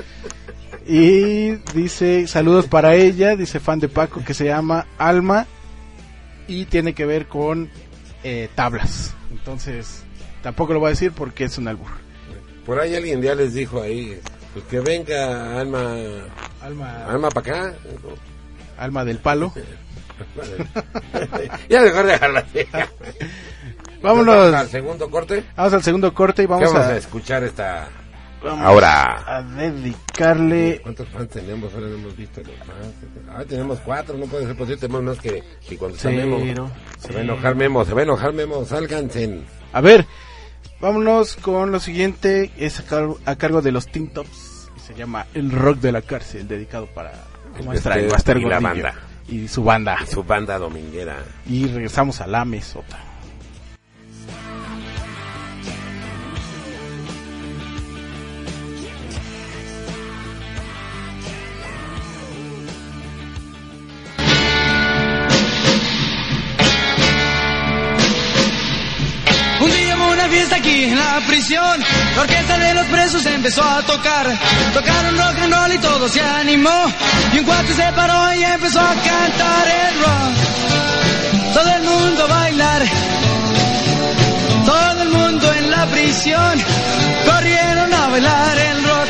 Y dice saludos para ella. Dice fan de Paco que se llama Alma. Y tiene que ver con eh, tablas. Entonces tampoco lo voy a decir porque es un albur. Por ahí alguien ya les dijo ahí, pues que venga Alma, Alma, Alma para acá. alma del palo. ya mejor dejarla. Vámonos. al segundo corte. Vamos al segundo corte y ¿Qué vamos, vamos a, a, escuchar esta... vamos Ahora. a dedicarle ¿Cuántos fans tenemos? Ahora no hemos visto los fans. Ah, tenemos cuatro, no puede ser posible. Tenemos más que, que cuando está Memo. Cero, Se va a enojar Memo, se va a enojar Memo. Sálganse. A ver, vámonos con lo siguiente. Es a, car- a cargo de los Teen Tops. y Se llama El Rock de la Cárcel, dedicado para Bester Bester y la banda. Y su banda. Y su banda dominguera. Y regresamos a la mesota. Fiesta aquí en la prisión. La orquesta de los presos empezó a tocar. Tocaron rock and roll y todo se animó. Y un cuate se paró y empezó a cantar el rock. Todo el mundo a bailar. Todo el mundo en la prisión. Corrieron a bailar el rock.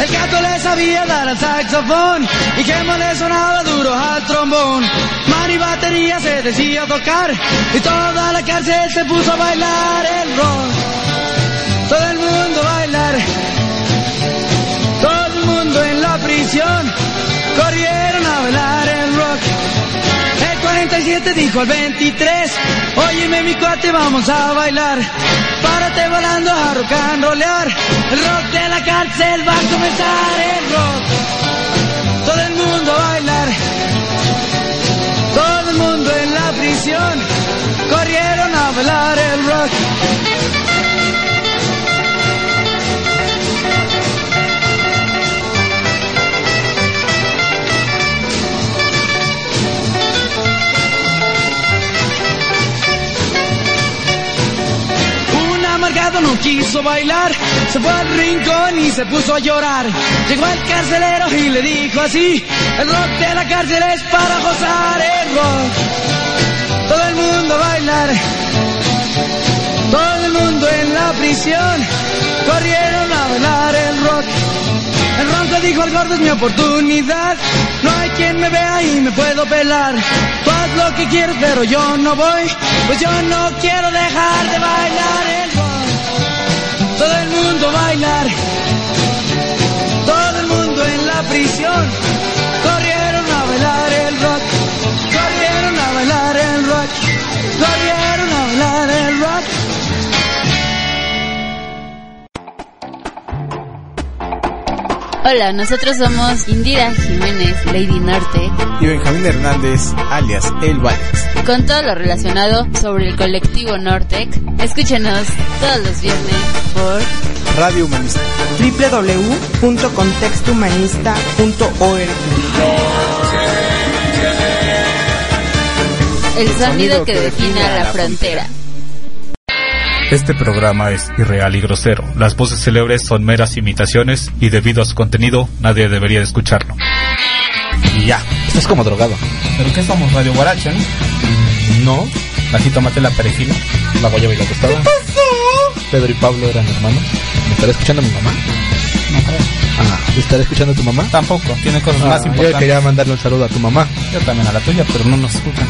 El gato le sabía dar al saxofón y Gemo le sonaba duro al trombón. Man batería se decía tocar y toda la cárcel se puso a bailar el rock. Todo el mundo bailar. Todo el mundo en la prisión corrieron a bailar el rock. El 47 dijo al 23, óyeme mi cuate, vamos a bailar. Párate volando a rock and rollear. El rock de la cárcel va a comenzar el rock. Todo el mundo bailar. Corrieron a bailar el rock. Un amargado no quiso bailar, se fue al rincón y se puso a llorar. Llegó el carcelero y le dijo así, el rock de la cárcel es para gozar el rock. Mundo bailar, todo el mundo en la prisión, corrieron a bailar el rock. El ronco dijo al gordo es mi oportunidad, no hay quien me vea y me puedo pelar. Tú haz lo que quieres pero yo no voy, pues yo no quiero dejar de bailar el rock. Todo el mundo a bailar, todo el mundo en la prisión, Hola, nosotros somos Indira Jiménez, Lady Norte, Y Benjamín Hernández, alias El Valex. con todo lo relacionado sobre el colectivo Nortec. Escúchenos todos los viernes por Radio Humanista. www.contextohumanista.org el sonido que defina la frontera. Este programa es irreal y grosero. Las voces célebres son meras imitaciones y debido a su contenido nadie debería de escucharlo. Y ya, estás como drogado. ¿Pero qué somos? ¿Radio Guaracha? No, Aquí tómate la perejila, la guayaba y la tostada. Pedro y Pablo eran hermanos. ¿Me estará escuchando mi mamá? No creo. Ah, ¿me estará escuchando tu mamá? Tampoco, tiene cosas Ah, más yo importantes. quería mandarle un saludo a tu mamá. Yo también a la tuya, pero no nos escuchan.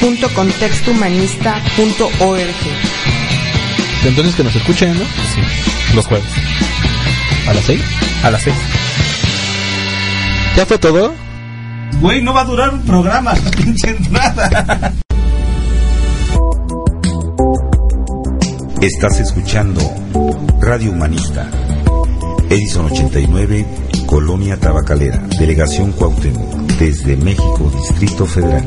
www.contextohumanista.org Entonces que nos escuchen, ¿no? Sí, los jueves. A las seis. A las seis. ¿Ya fue todo? Güey, no va a durar un programa, la pinche entrada. Estás escuchando Radio Humanista. Edison 89, Colonia Tabacalera, Delegación Cuauhtémoc, desde México, Distrito Federal.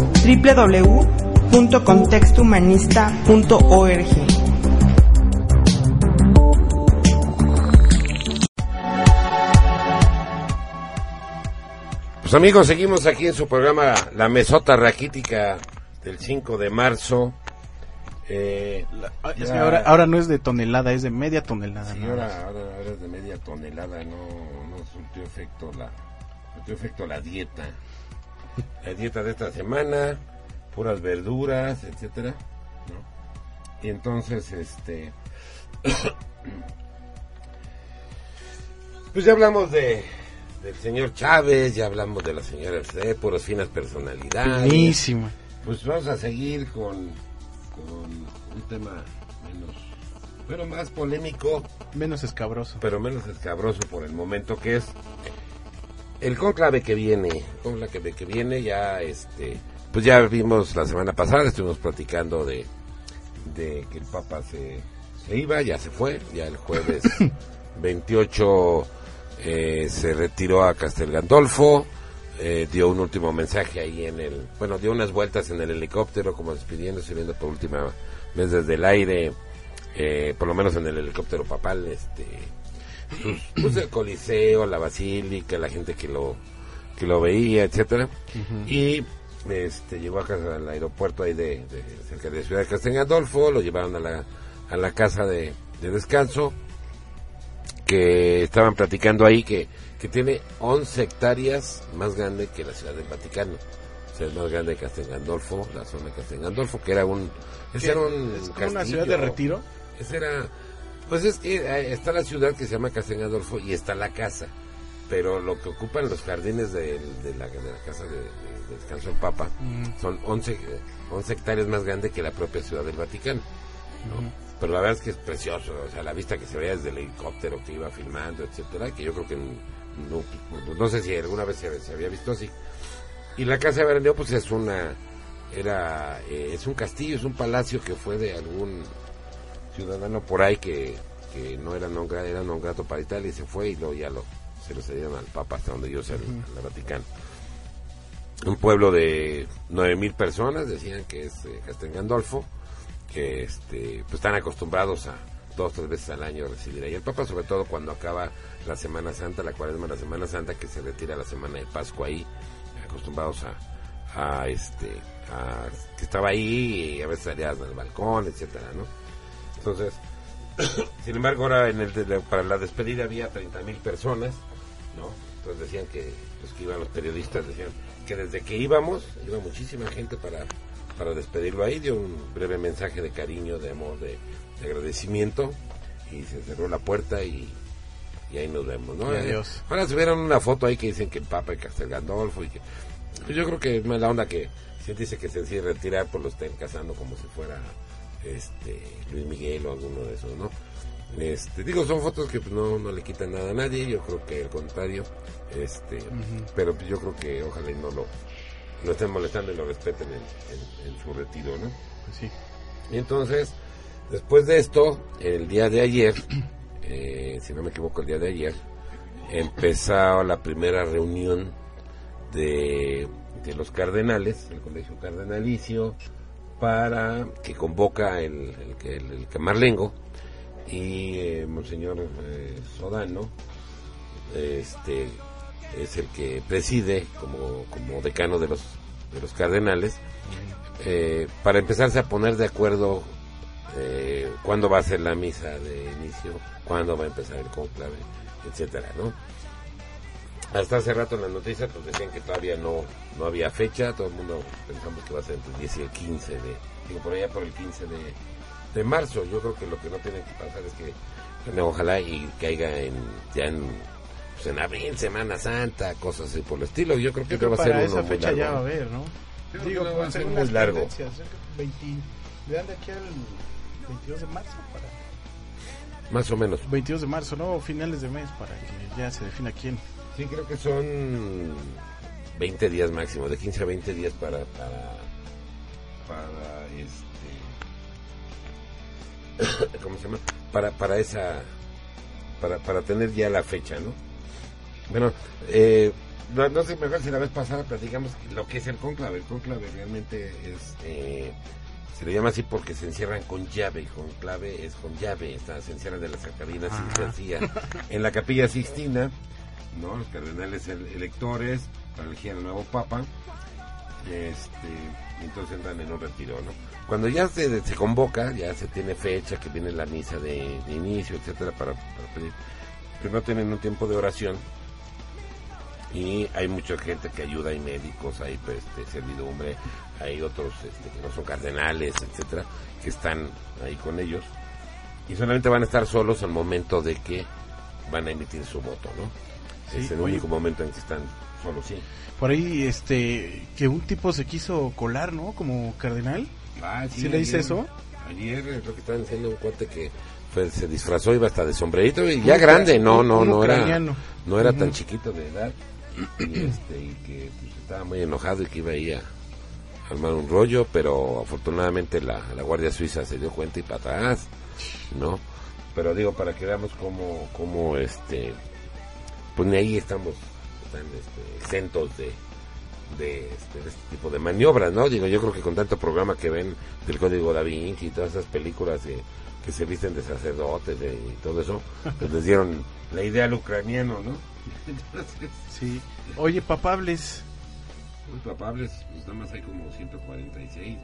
www.contextohumanista.org Pues amigos, seguimos aquí en su programa La Mesota Raquítica del 5 de marzo. Eh, Ah, es ya- que ahora, ahora no es de tonelada, es de media tonelada. Sí, ahora, ahora, ahora es de media tonelada, no, no surtió efecto la, surtió efecto la dieta. La dieta de esta semana, puras verduras, etcétera, ¿no? Y entonces, este, pues ya hablamos de del señor Chávez, ya hablamos de la señora Ercé, puras finas personalidades. Finísima. Pues vamos a seguir con, con un tema menos, pero más polémico, Menos escabroso. pero menos escabroso por el momento, que es el conclave que viene. Conclave que viene ya, este, pues ya vimos la semana pasada, estuvimos platicando de, de que el Papa se, se iba, ya se fue, ya el jueves 28 eh, se retiró a Castel Gandolfo, eh, dio un último mensaje ahí en el, bueno, dio unas vueltas en el helicóptero como despidiéndose, viendo por última vez desde el aire, eh, por lo menos en el helicóptero papal, este, pues, pues, el Coliseo, la Basílica, la gente que lo, que lo veía, etcétera, y este llegó a casa al aeropuerto ahí de, de- cerca de la ciudad de Castel Gandolfo, lo llevaron a la, a la casa de, de descanso, que estaban platicando ahí que, que tiene 11 hectáreas más grande que la ciudad del Vaticano. O sea, es más grande que Castel Gandolfo, la zona de Castel Gandolfo, que era un... ese era un ¿Es como una ciudad de retiro? Ese era... Pues es que eh, está la ciudad que se llama Castel Gandolfo y está la casa. Pero lo que ocupan los jardines de, de la, de la casa de, de- de descanso del Papa Mm. son 11, eh, 11 hectáreas más grande que la propia ciudad del Vaticano. ¿no? Pero la verdad es que es precioso, o sea, la vista que se veía desde el helicóptero que iba filmando, etcétera, que yo creo que no, no sé si alguna vez se, se había visto así. Y la casa de Berendeo, pues es una, era, eh, es un castillo, es un palacio que fue de algún ciudadano por ahí que, que no era non, gra- era non grato para Italia y se fue y luego ya lo, se lo cedieron al Papa hasta donde yo sé, al, al Vaticano. Un pueblo de 9.000 personas, decían que es eh, Castel Gandolfo, que este, pues están acostumbrados a dos tres veces al año recibir ahí el Papa, sobre todo cuando acaba la Semana Santa, la cuaresma, la Semana Santa, que se retira la Semana de Pascua ahí, acostumbrados a, a este, a, que estaba ahí y a veces salías al balcón, etcétera, ¿no? Entonces, sin embargo, ahora en el de para la despedida había 30 mil personas, ¿no? Entonces decían que los que iban los periodistas decían que desde que íbamos, iba muchísima gente para, para despedirlo ahí, dio un breve mensaje de cariño, de amor, de, de agradecimiento y se cerró la puerta y, y ahí nos vemos, ¿no? Y Eh, adiós. Ahora subieron una foto ahí que dicen que el Papa y Castel Gandolfo y que pues yo creo que es más la onda que si él dice que se decide retirar pues lo estén casando como si fuera este Luis Miguel o alguno de esos, ¿no? Este, digo, son fotos que pues, no, no le quitan nada a nadie, yo creo que al contrario, este, pero pues, yo creo que ojalá y no lo, lo estén molestando y lo respeten en, en- en su retiro, ¿no? Pues sí. Y entonces, después de esto, el día de ayer, eh, si no me equivoco, el día de ayer, empezó la primera reunión de, de los cardenales, el colegio cardenalicio, para que convoca el, el, Camarlengo y eh, Monseñor eh, Sodano, este es el que preside como, como decano de los, de los cardenales, eh, para empezarse a poner de acuerdo cuándo va a ser la misa de inicio, cuándo va a empezar el conclave, etcétera, ¿no? Hasta hace rato en las noticias pues decían que todavía no, no había fecha, todo el mundo pensamos que va a ser entre el 10 y el 15 de, digo por allá por el 15 de, de marzo, yo creo que lo que no tiene que pasar es que bueno, ojalá y caiga en, ya en, pues en abril, Semana Santa, cosas así por el estilo, yo creo que Yo creo va a ser uno esa muy fecha largo, ya va a haber, ¿no? Yo Digo, que va a ser muy largo. tendencias, yo creo que 20 le dan de aquí al 22 de marzo para Más o menos. 22 de marzo, ¿no? O finales de mes para que ya se defina quién. Sí, creo que son 20 días máximo, de 15 a 20 días para, para, este, ¿cómo se llama? Para, para esa, para, para tener ya la fecha, ¿no? Bueno, eh, no, no sé, mejor si la vez pasada platicamos lo que es el conclave. El conclave realmente es, eh, se le llama así porque se encierran con llave, con clave es con llave, está, se encierran de y se hacía en la capilla Sixtina, ¿no? Los cardenales el- electores para elegir al nuevo papa, este, entonces entran en un retiro, ¿no? Cuando ya se, convoca, ya se tiene fecha, que viene la misa de, de inicio, etcétera, para, para pedir. Primero tienen un tiempo de oración y hay mucha gente que ayuda, hay médicos, hay pues, este, servidumbre, hay otros este, que no son cardenales, etcétera, que están ahí con ellos y solamente van a estar solos al momento de que van a emitir su voto, ¿no? Sí, es el oye. único momento en que están solos, sí. Por ahí, este, que un tipo se quiso colar, ¿no? Como cardenal. Ah, ¿Sí le dice eso? Ayer es lo que estaban diciendo un cuate que se disfrazó, iba hasta de sombrerito y ya grande, no, no, no era, no era tan chiquito de edad y, este, y que pues, estaba muy enojado y que iba ahí a armar un rollo, pero afortunadamente la, la Guardia Suiza se dio cuenta y para atrás, ¿no? Pero digo, para que veamos cómo, cómo este, pues ni ahí estamos este, exentos de, de este, de este tipo de maniobras, ¿no? Digo, yo creo que con tanto programa que ven del Código Da Vinci y todas esas películas de- que se visten de sacerdotes de- y todo eso, pues les dieron la idea al ucraniano, ¿no? Entonces, Sí. Oye, papables, muy papables, pues nada más hay como 146.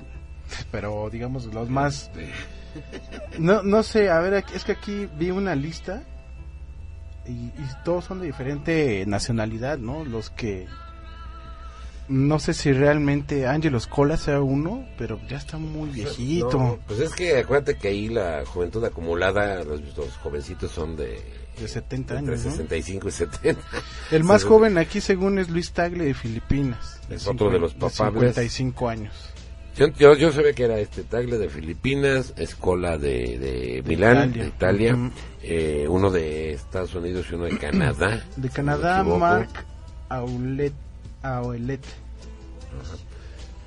pero digamos los más... Este, No, no sé, a ver, es que aquí vi una lista y, y todos son de diferente nacionalidad, ¿no? Los que... No sé si realmente Ángelos Cola sea uno, pero ya está muy viejito. no, pues es que acuérdate que ahí la juventud acumulada, los, los jovencitos son de... De 70 entre años, ¿no? 65 y 70. El más joven aquí, según es Luis Tagle de Filipinas. Es otro de los papables. 55 años. Yo, yo, yo sabía que era este Tagle de Filipinas, Escola de, de Milán, Italia. de Italia, eh, uno de Estados Unidos y uno de Canadá. De si Canadá, no. Mark Aulet, Auelet.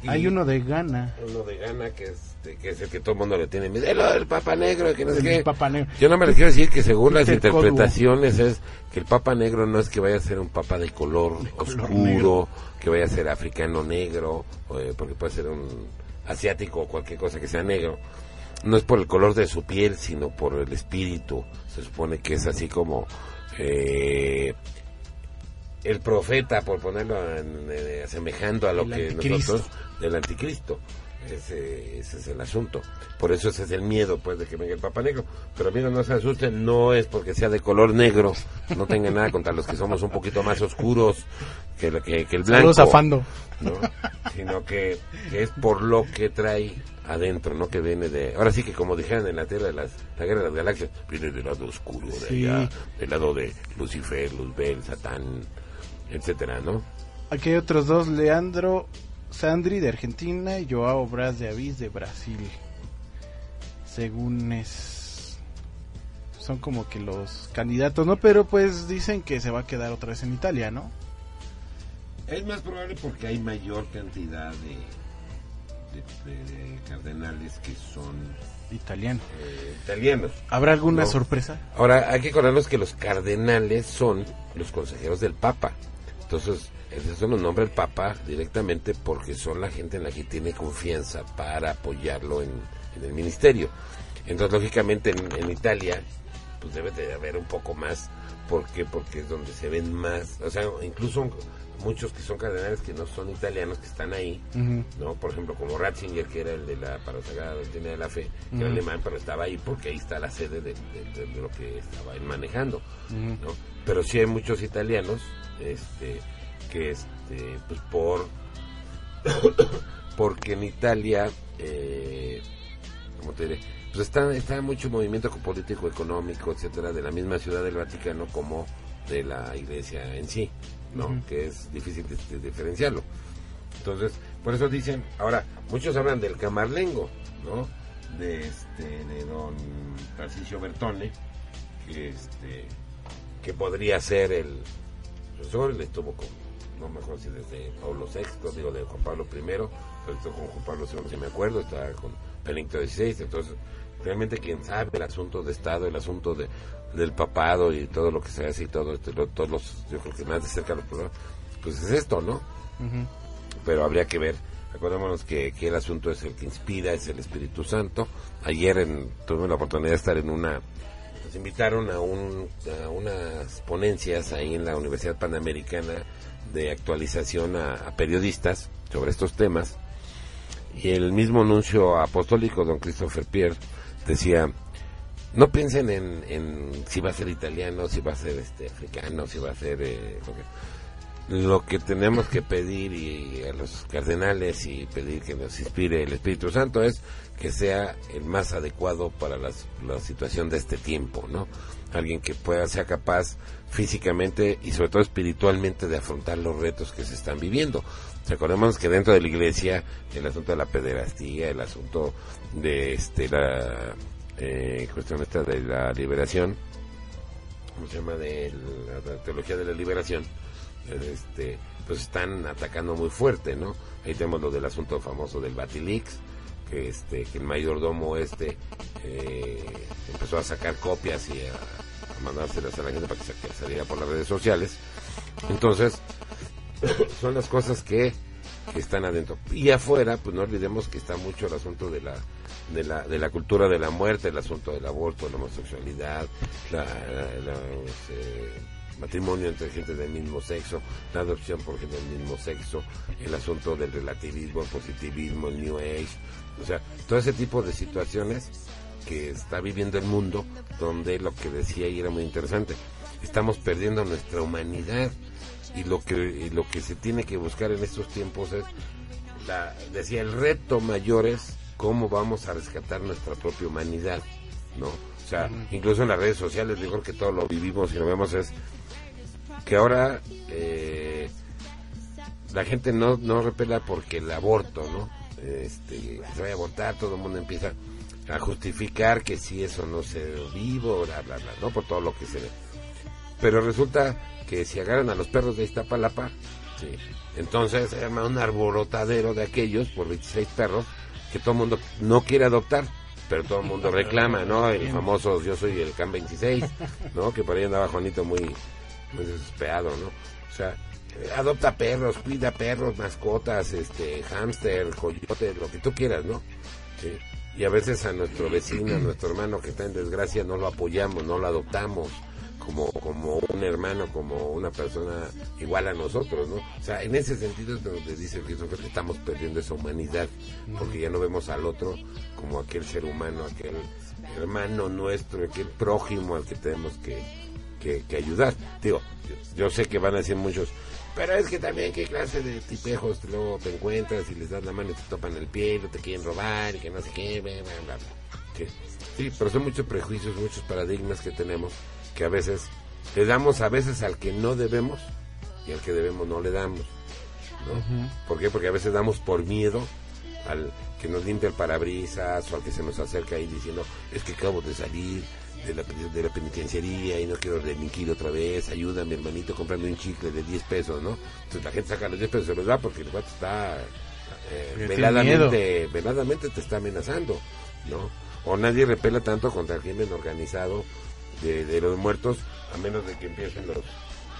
Y Hay uno de Ghana. Uno de Ghana que es, de- que es el que todo el mundo le tiene miedo. El, el Papa Negro, que no sé El qué. Papa Negro. Yo no me les quiero decir que según las interpretaciones es que el Papa Negro no es que vaya a ser un Papa de color oscuro, que vaya a ser africano negro, o, eh, porque puede ser un asiático o cualquier cosa que sea negro. No es por el color de su piel, sino por el espíritu. Se supone que es así como eh, el profeta, por ponerlo en- eh, asemejando a lo El que nosotros, del anticristo. Ese, ese es el asunto. Por eso ese es el miedo, pues, de que venga el Papa Negro. Pero amigos, no se asusten, no es porque sea de color negro. No tengan nada contra los que somos un poquito más oscuros que, que, que el blanco. Saludos a Fando. ¿no? Sino que, que es por lo que trae adentro, ¿no? Que viene de... Ahora sí que como dijeron en la Tierra de las, la Guerra de las Galaxias, viene del lado oscuro de Sí. allá, del lado de Lucifer, Luzbel, Satán, etcétera, ¿no? Aquí hay otros dos, Leandro Sandri de Argentina y Joao Braz de Avis de Brasil. Según es... Son como que los candidatos, ¿no? Pero pues dicen que se va a quedar otra vez en Italia, ¿no? Es más probable porque hay mayor cantidad de, de- de cardenales que son Italiano. eh, italianos. ¿Habrá alguna No. sorpresa? Ahora, hay que acordarnos que los cardenales son los consejeros del Papa. Entonces, eso lo nombra el Papa directamente porque son la gente en la que tiene confianza para apoyarlo en, en el ministerio. Entonces, lógicamente, en, en Italia, pues debe de haber un poco más. ¿Por qué? Porque es donde se ven más. O sea, incluso muchos que son cardenales que no son italianos, que están ahí. ¿no? Por ejemplo, como Ratzinger, que era el de la Parasagrada Doctrina de la Fe, que era Ujú. alemán, pero estaba ahí porque ahí está la sede de, de- de- de lo que estaba él manejando. ¿no? Pero sí hay muchos italianos, este, que, este, pues por, porque en Italia, eh, ¿cómo te diré? Pues está, está mucho movimiento político, económico, etcétera, de la misma ciudad del Vaticano como de la iglesia en sí, ¿no? Que es difícil de, de diferenciarlo. Entonces, por eso dicen, ahora, muchos hablan del camarlengo, ¿no? De este, de don Tarcisio Bertone, que este, que podría ser el sucesor, él estuvo con no me acuerdo si desde Pablo VI, digo de Juan Pablo I, pero con Juan Pablo II si me acuerdo, está con Benedicto XVI, entonces realmente quien sabe el asunto de Estado, el asunto de, del papado y todo lo que se hace y todo, todos los, yo creo que más de cerca los programas, pues es esto, ¿no? Pero habría que ver, acordémonos que, que el asunto es el que inspira, es el Espíritu Santo. Ayer en, tuve la oportunidad de estar en una, nos invitaron a, un, a unas ponencias ahí en la Universidad Panamericana de actualización a, periodistas sobre estos temas. Y el mismo anuncio apostólico, don Christopher Pierre, decía, no piensen en, en si va a ser italiano, si va a ser este africano, si va a ser... eh, lo que- tenemos que pedir y a los cardenales y pedir que nos inspire el Espíritu Santo es que sea el más adecuado para la situación de este tiempo, ¿no? Alguien que pueda ser capaz físicamente y sobre todo espiritualmente de afrontar los retos que se están viviendo. Recordemos que dentro de la iglesia el asunto de la pederastía, el asunto de este la eh, cuestión esta de la liberación, ¿cómo se llama? De la teología de la liberación, este, pues están atacando muy fuerte, ¿no? Ahí tenemos lo del asunto famoso del Batilix, que este, que el mayordomo este eh, empezó a sacar copias y a, a mandárselas a la gente para que saliera por las redes sociales. Entonces, son las cosas que, que están adentro. Y afuera, pues no olvidemos que está mucho el asunto de la, de la, de la cultura de la muerte, el asunto del aborto, la homosexualidad, la, la- la, este, matrimonio entre gente del mismo sexo, la adopción por gente del mismo sexo, el asunto del relativismo, el positivismo, el New Age, o sea, todo ese tipo de situaciones que está viviendo el mundo, donde lo que decía y era muy interesante, estamos perdiendo nuestra humanidad y lo que y lo que se tiene que buscar en estos tiempos es la, decía el reto mayor es cómo vamos a rescatar nuestra propia humanidad no o sea incluso en las redes sociales digo que todo lo vivimos y lo vemos es que ahora eh, la gente no no repela porque el aborto no este se vaya a abortar todo el mundo empieza a justificar que si eso no se vivo bla bla bla no por todo lo que se ve pero resulta que si agarran a los perros de Iztapalapa, sí, entonces se arma un arborotadero de aquellos por 26 perros que todo el mundo no quiere adoptar, pero todo el mundo reclama, ¿no? El famoso yo soy el CAN 26, ¿no? Que por ahí andaba Juanito muy, muy desesperado, ¿no? O sea, adopta perros, cuida perros, mascotas, este, hámster, coyote, lo que tú quieras, ¿no? Y a veces a nuestro vecino, a nuestro hermano que está en desgracia, no lo apoyamos, no lo adoptamos como, como un hermano, como una persona igual a nosotros, ¿no? O sea, en ese sentido es donde dice que estamos perdiendo esa humanidad, porque ya no vemos al otro como aquel ser humano, aquel hermano nuestro, aquel prójimo al que tenemos que, que, que ayudar. Digo, yo, yo sé que van a decir muchos, pero es que también qué clase de tipejos luego te encuentras y les das la mano y te topan el pie y no te quieren robar y que no sé qué, bla, bla, bla, bla. Sí, sí, pero son muchos prejuicios, muchos paradigmas que tenemos que a veces le damos a veces al que no debemos y al que debemos no le damos. ¿no? Ujú. ¿Por qué? Porque a veces damos por miedo al que nos limpia el parabrisas o al que se nos acerca ahí diciendo es que acabo de salir de la, de la penitenciaría y no quiero delinquir otra vez, ayúdame hermanito, comprando un chicle de 10 pesos, ¿no? Entonces la gente saca los 10 pesos y se los da porque el cuate está eh, veladamente, veladamente te está amenazando, ¿no? O nadie repela tanto contra el crimen organizado de, de los muertos, a menos de que empiecen los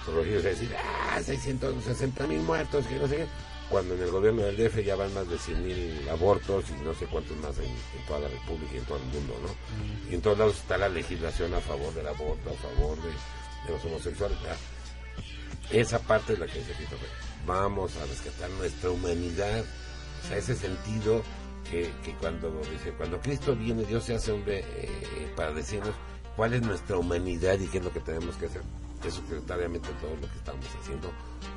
corregidos a decir, ah, 660 mil muertos, que no sé qué. Cuando en el gobierno del DF ya van más de 100 mil abortos y no sé cuántos más en, en toda la República y en todo el mundo, ¿no? Y en todos lados está la legislación a favor del aborto, a favor de, de los homosexuales. Ah, esa parte es la que dice Christopher. Vamos a rescatar nuestra humanidad, o sea, ese sentido que, que cuando dice, cuando Cristo viene, Dios se hace hombre eh, para decirnos cuál es nuestra humanidad y qué es lo que tenemos que hacer. Secretariamente todo lo que estamos haciendo,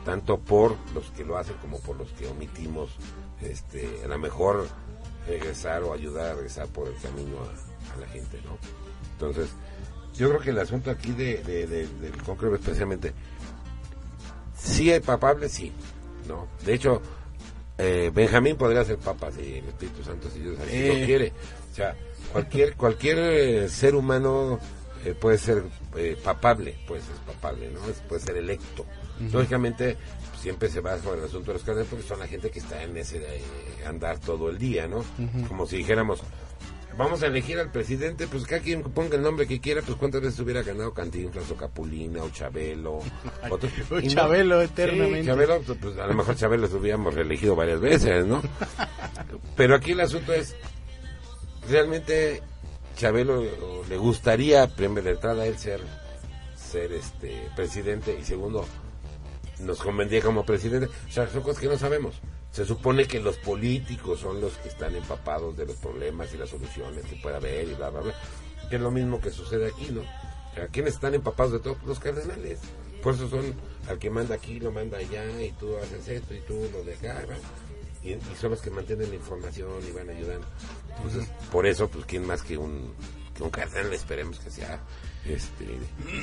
tanto por los que lo hacen como por los que omitimos, este, a lo mejor regresar o ayudar a regresar por el camino a, a la gente, ¿no? Entonces, yo creo que el asunto aquí de, de- de- del concreto especialmente, sí hay papables, sí, ¿no? De hecho, eh, Benjamín podría ser papa si el Espíritu Santo, si Dios así Eh. lo quiere. O sea, cualquier, cualquier eh, ser humano eh, puede ser eh, papable, pues es papable, ¿no? Es- puede ser electo. Ujú. Lógicamente, pues, siempre se va sobre el asunto de los cardenales porque son la gente que está en ese eh, andar todo el día, ¿no? Como si dijéramos, vamos a elegir al presidente, pues cada quien ponga el nombre que quiera, pues cuántas veces hubiera ganado Cantinflas o Capulina o Chabelo. otros- O y no- Chabelo Sí, eternamente. Chabelo, pues, pues, a lo mejor Chabelo lo hubiéramos reelegido varias veces, ¿no? Pero aquí el asunto es, realmente Chabelo le gustaría, primero de entrada, él ser, ser este presidente y segundo, nos convendría como presidente. O sea, son cosas que no sabemos. Se supone que los políticos son los que están empapados de los problemas y las soluciones que pueda haber y bla, bla, bla. Que es lo mismo que sucede aquí, ¿no? O sea, ¿quiénes están empapados de todo? Los cardenales. Por eso son al que manda aquí, lo manda allá, y tú haces esto, y tú lo de acá, ¿verdad? Y, y son los que mantienen la información y van ayudando. Entonces, por eso, pues, ¿quién más que un, que un cardenal? Esperemos que sea. Este,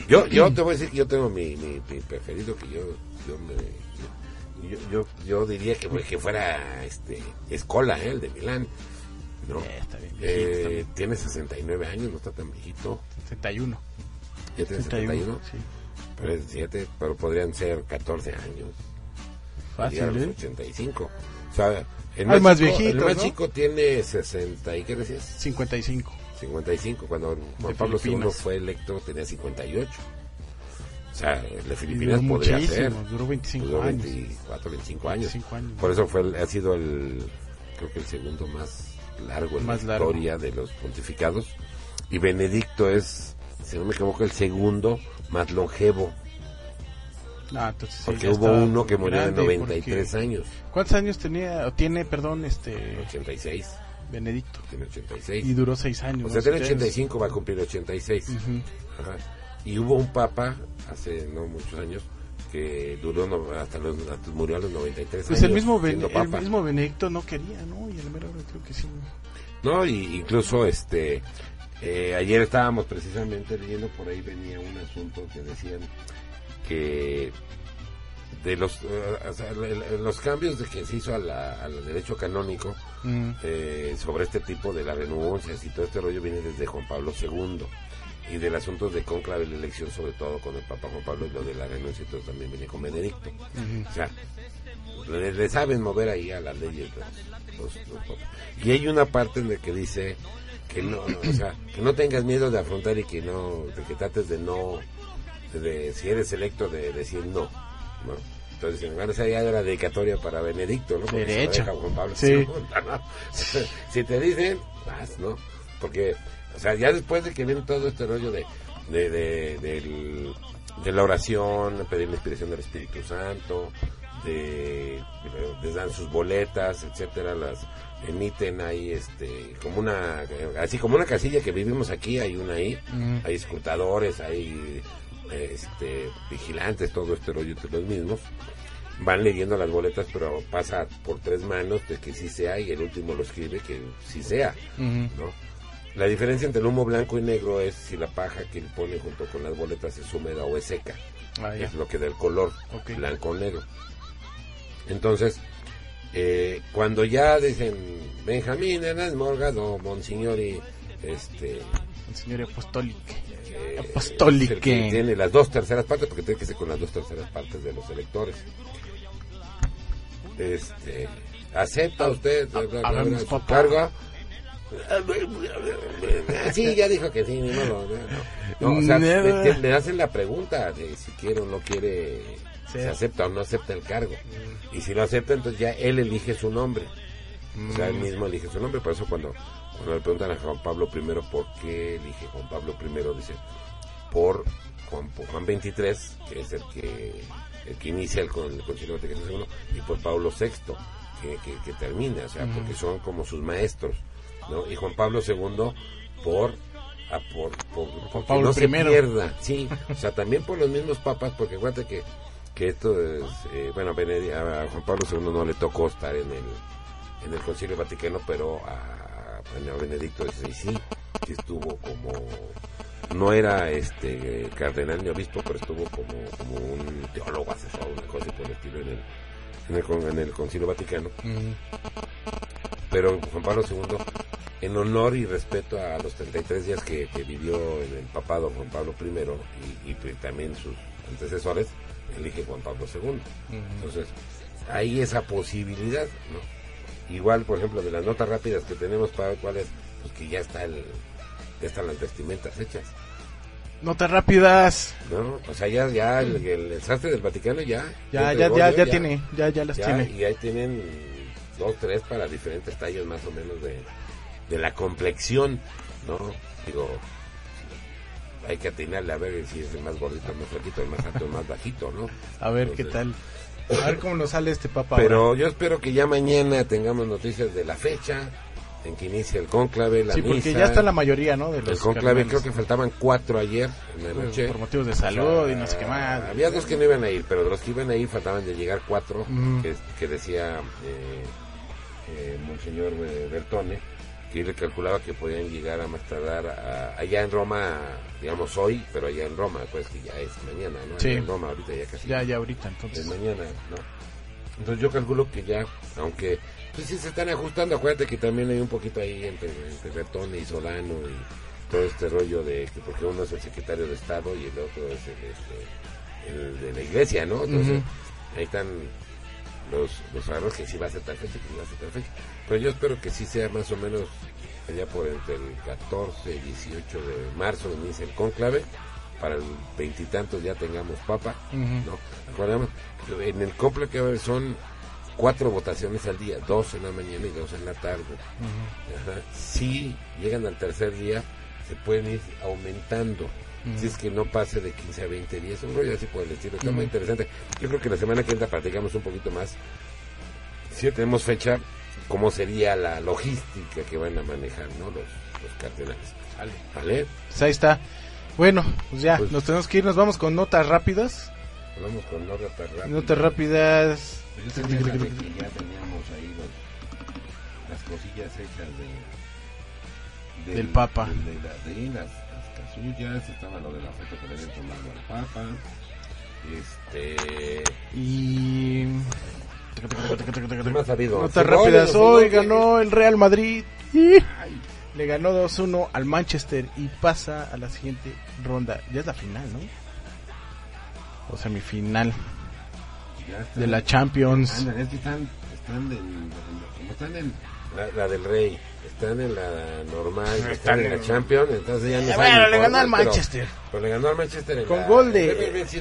yo, yo te voy a decir que yo tengo mi, mi, mi preferido, que yo, yo me, yo, yo, yo diría que, que fuera este Escola, ¿eh? el de Milán. ¿no? Eh, tiene 69 años, no está tan viejito. 71. Ya tiene 71, 71. sí. Pero, es siete, pero podrían ser 14 años. Fácil, ¿eh? 85. O sea, el Hay más chico- viejitos, El más ¿no? chico tiene 60, ¿y qué decías? 55. 55. Cuando Juan De Pablo II Filipinas. fue electo tenía 58. O sea, el de Filipinas duró podría ser. duró 25 Duró años. 24, 25 años. 25 años. Por eso fue ha sido el, creo que el segundo más largo en Más la largo. historia de los pontificados. Y Benedicto es, si no me equivoco, el segundo más longevo. Ah, entonces sí, Porque ya hubo uno que murió de grande, 93 porque- años. ¿Cuántos años tenía, o tiene, perdón, este... 86. Benedicto. Tiene 86. Y duró 6 años. O sea, tiene Siete años. 85, va a cumplir 86. Ujú. Ajá. Y hubo un papa, hace no muchos años, que duró no- hasta los, hasta murió a los 93 Pues años. el mismo, Ben- el mismo Benedicto no quería, ¿no? Y el mero creo que sí. No, y incluso este eh, ayer estábamos precisamente leyendo por ahí venía un asunto que decían que de los eh, o sea, los cambios de que se hizo a la- al derecho canónico Mm. eh, sobre este tipo de las renuncias y todo este rollo viene desde Juan Pablo II y del asunto de conclave la elección sobre todo con el Papa Juan Pablo y lo de la renuncia todo también viene con Benedicto o sea le, le saben mover ahí a las leyes los- los- y hay una parte en la que dice que no, no, o sea que no tengas miedo de afrontar y que no de que trates de no de, si eres electo de decir no ¿no? entonces en lugar de ya de la dedicatoria para Benedicto no Porque se lo Derecha. deja Juan Pablo Sí. II, ¿no? si te dicen vas no porque o sea ya después de que viene todo este rollo de de, de, del- de la oración pedir la inspiración del Espíritu Santo de, les dan sus boletas etcétera las emiten ahí este como una así como una casilla que vivimos aquí hay una ahí hay escrutadores hay este vigilantes todo este rollo entre los mismos van leyendo las boletas pero pasa por tres manos de que sí sea y el último lo escribe que sí sea. ¿no? La diferencia entre el humo blanco y negro es si la paja que le pone junto con las boletas es húmeda o es seca. Ah, es lo que da el color blanco o negro. Entonces, eh, cuando ya dicen Benjamín Hernández Morgado, Monsignori, este, El señor apostólico. Eh, que tiene las dos terceras partes, porque tiene que ser con las dos terceras partes de los electores. Este, ¿acepta usted bla, bla, bla, su papá. cargo? Sí, ya dijo que sí, ni modo. No, No, o sea, le, le hacen la pregunta de si quiere o no quiere, Sí. si acepta o no acepta el cargo. Y si lo acepta, entonces ya él elige su nombre. O sea, él Mm. mismo elige su nombre. Por eso cuando, cuando le preguntan a Juan Pablo I por qué elige Juan Pablo I, dice, por Juan, por Juan 23, que es el que, el que inicia el, con el Concilio Vaticano II, y por Pablo VI, que, que, que termina, o sea, Ujú. porque son como sus maestros, ¿no? Y Juan Pablo II por... a por, por, porque Pablo no se pierda, sí, o sea, también por los mismos papas, porque acuérdate que, que esto es, eh, bueno, a Juan Pablo II no le tocó estar en el, en el Concilio Vaticano, pero a, Benedicto XVI sí, sí estuvo como no era este cardenal ni obispo, pero estuvo como, como un teólogo asesor, una cosa por el estilo en el, en el, con- en el Concilio Vaticano. Pero Juan Pablo II en honor y respeto a los 33 días que, que vivió en el papado Juan Pablo I y, y también sus antecesores, elige Juan Pablo II. Entonces, hay esa posibilidad, ¿no? Igual, por ejemplo, de las notas rápidas que tenemos para cuál es, pues que ya está el, ya están las vestimentas hechas. Notas rápidas. ¿no? O sea, ya, ya el, el, el sastre del Vaticano ya. Ya, ya, ya, ya tiene, ya, ya las ya, tiene. Y ahí tienen dos, tres para diferentes tallos más o menos de, de la complexión, ¿no? Digo, hay que atinarle a ver si es el más gordito, el más flaquito, el más alto, el más bajito, ¿no? A ver qué tal. A ver cómo nos sale este papa Pero ahora. yo espero que ya mañana tengamos noticias de la fecha en que inicia el conclave, la Sí, porque misa. ya está la mayoría, ¿no? De El los conclave, cardenales. creo que faltaban cuatro ayer en la noche. por motivos de O salud sea, y no sé qué más. Había dos que no iban a ir, pero de los que iban a ir faltaban de llegar cuatro, que, que decía eh, eh, Monseñor eh, Bertone, que él le calculaba que podían llegar a más tardar a- allá en Roma, digamos hoy, pero allá en Roma, pues que ya es mañana, ¿no? Sí. en Roma ahorita ya casi. Ya, ya ahorita, entonces. Es mañana, ¿no? Entonces yo calculo que ya, aunque pues sí se están ajustando, acuérdate que también hay un poquito ahí entre, entre Bertone y Solano y todo este rollo de que porque uno es el secretario de Estado y el otro es el, este, el de la iglesia, ¿no? Entonces ahí están los, los agarros que sí va a ser tal fecha, que va a ser tal fecha. Pero yo espero que sí sea más o menos allá por entre el 14 y 18 de marzo inicia el conclave para el veintitantos ya tengamos papa, Ujú. ¿no? Acordamos, en el haber son cuatro votaciones al día, dos en la mañana y dos en la tarde. Ajá. Si llegan al tercer día, se pueden ir aumentando. Si es que no pase de 15 a 20 días, un rollo así por el estilo. Está muy interesante. Yo creo que la semana que entra platicamos un poquito más. Si ya tenemos fecha, cómo sería la logística que van a manejar ¿no? los, los cardenales. ¿Vale? Pues ahí está. Bueno, pues ya, nos tenemos que ir, nos vamos con notas rápidas. Vamos con notas rápidas. Notas rápidas. Yo tenía de que ya teníamos ahí los- las cosillas hechas de, Del Papa. del- De, la- de las, casullas, estaba lo de la foto que le habían tomado al Papa. Este. Y. ¿Qué más ha habido? Notas Sí, rápidas. Hoy ganó el Real Madrid. Y le ganó 2-1 al Manchester y pasa a la siguiente ronda. Ya es la final, ¿no? O semifinal Ya están- de la Champions. Ándale, es que están, están en, como están en la, la del Rey, están en la normal, están, Están en la Champions, entonces ya no Eh, saben bueno, le ganó al pero- Manchester. Pero, le ganó al Manchester en Con la- gol de-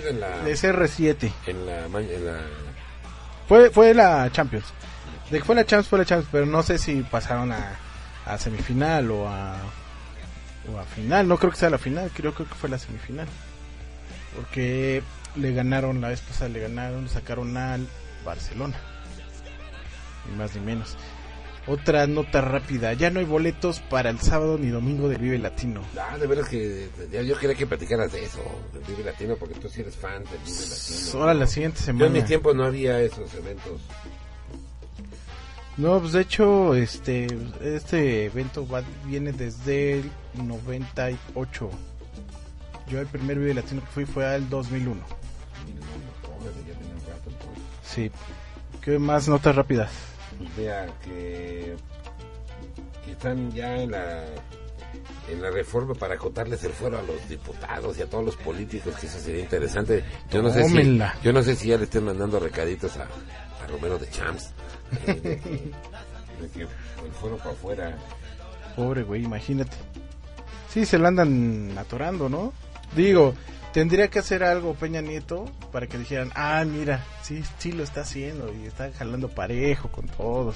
en la, De CR7. en la, en la Fue, fue la Champions. De que fue la Champions, fue la Champions, pero no sé si pasaron a, a semifinal o a, o a final. No creo que sea la final, creo, creo que fue la semifinal. Porque le ganaron, la vez pasada le ganaron, le sacaron al Barcelona. Ni más ni menos. Otra nota rápida, ya no hay boletos para el sábado ni domingo del Vive Latino. Ah, de veras que yo quería que platicaras de eso, del Vive Latino, porque tú sí eres fan del Vive Latino. Ahora la siguiente Yo semana. en mi tiempo no había esos eventos. No, pues de hecho, este, este evento va, viene desde el 98. Yo el primer video latino que fui fue al 2001. Sí. ¿Qué más notas rápidas? Vea que, que están ya en la en la reforma para acotarles el fuero a los diputados y a todos los políticos, que eso sería interesante. Yo no sé si, yo no sé si ya le estén mandando recaditos a, a Romero de Champs. eh, de, que, de que el fuero para afuera. Pobre güey, imagínate. Sí, se lo andan atorando, ¿no? Digo, tendría que hacer algo Peña Nieto para que dijeran, ah, mira, sí, sí lo está haciendo y está jalando parejo con todos.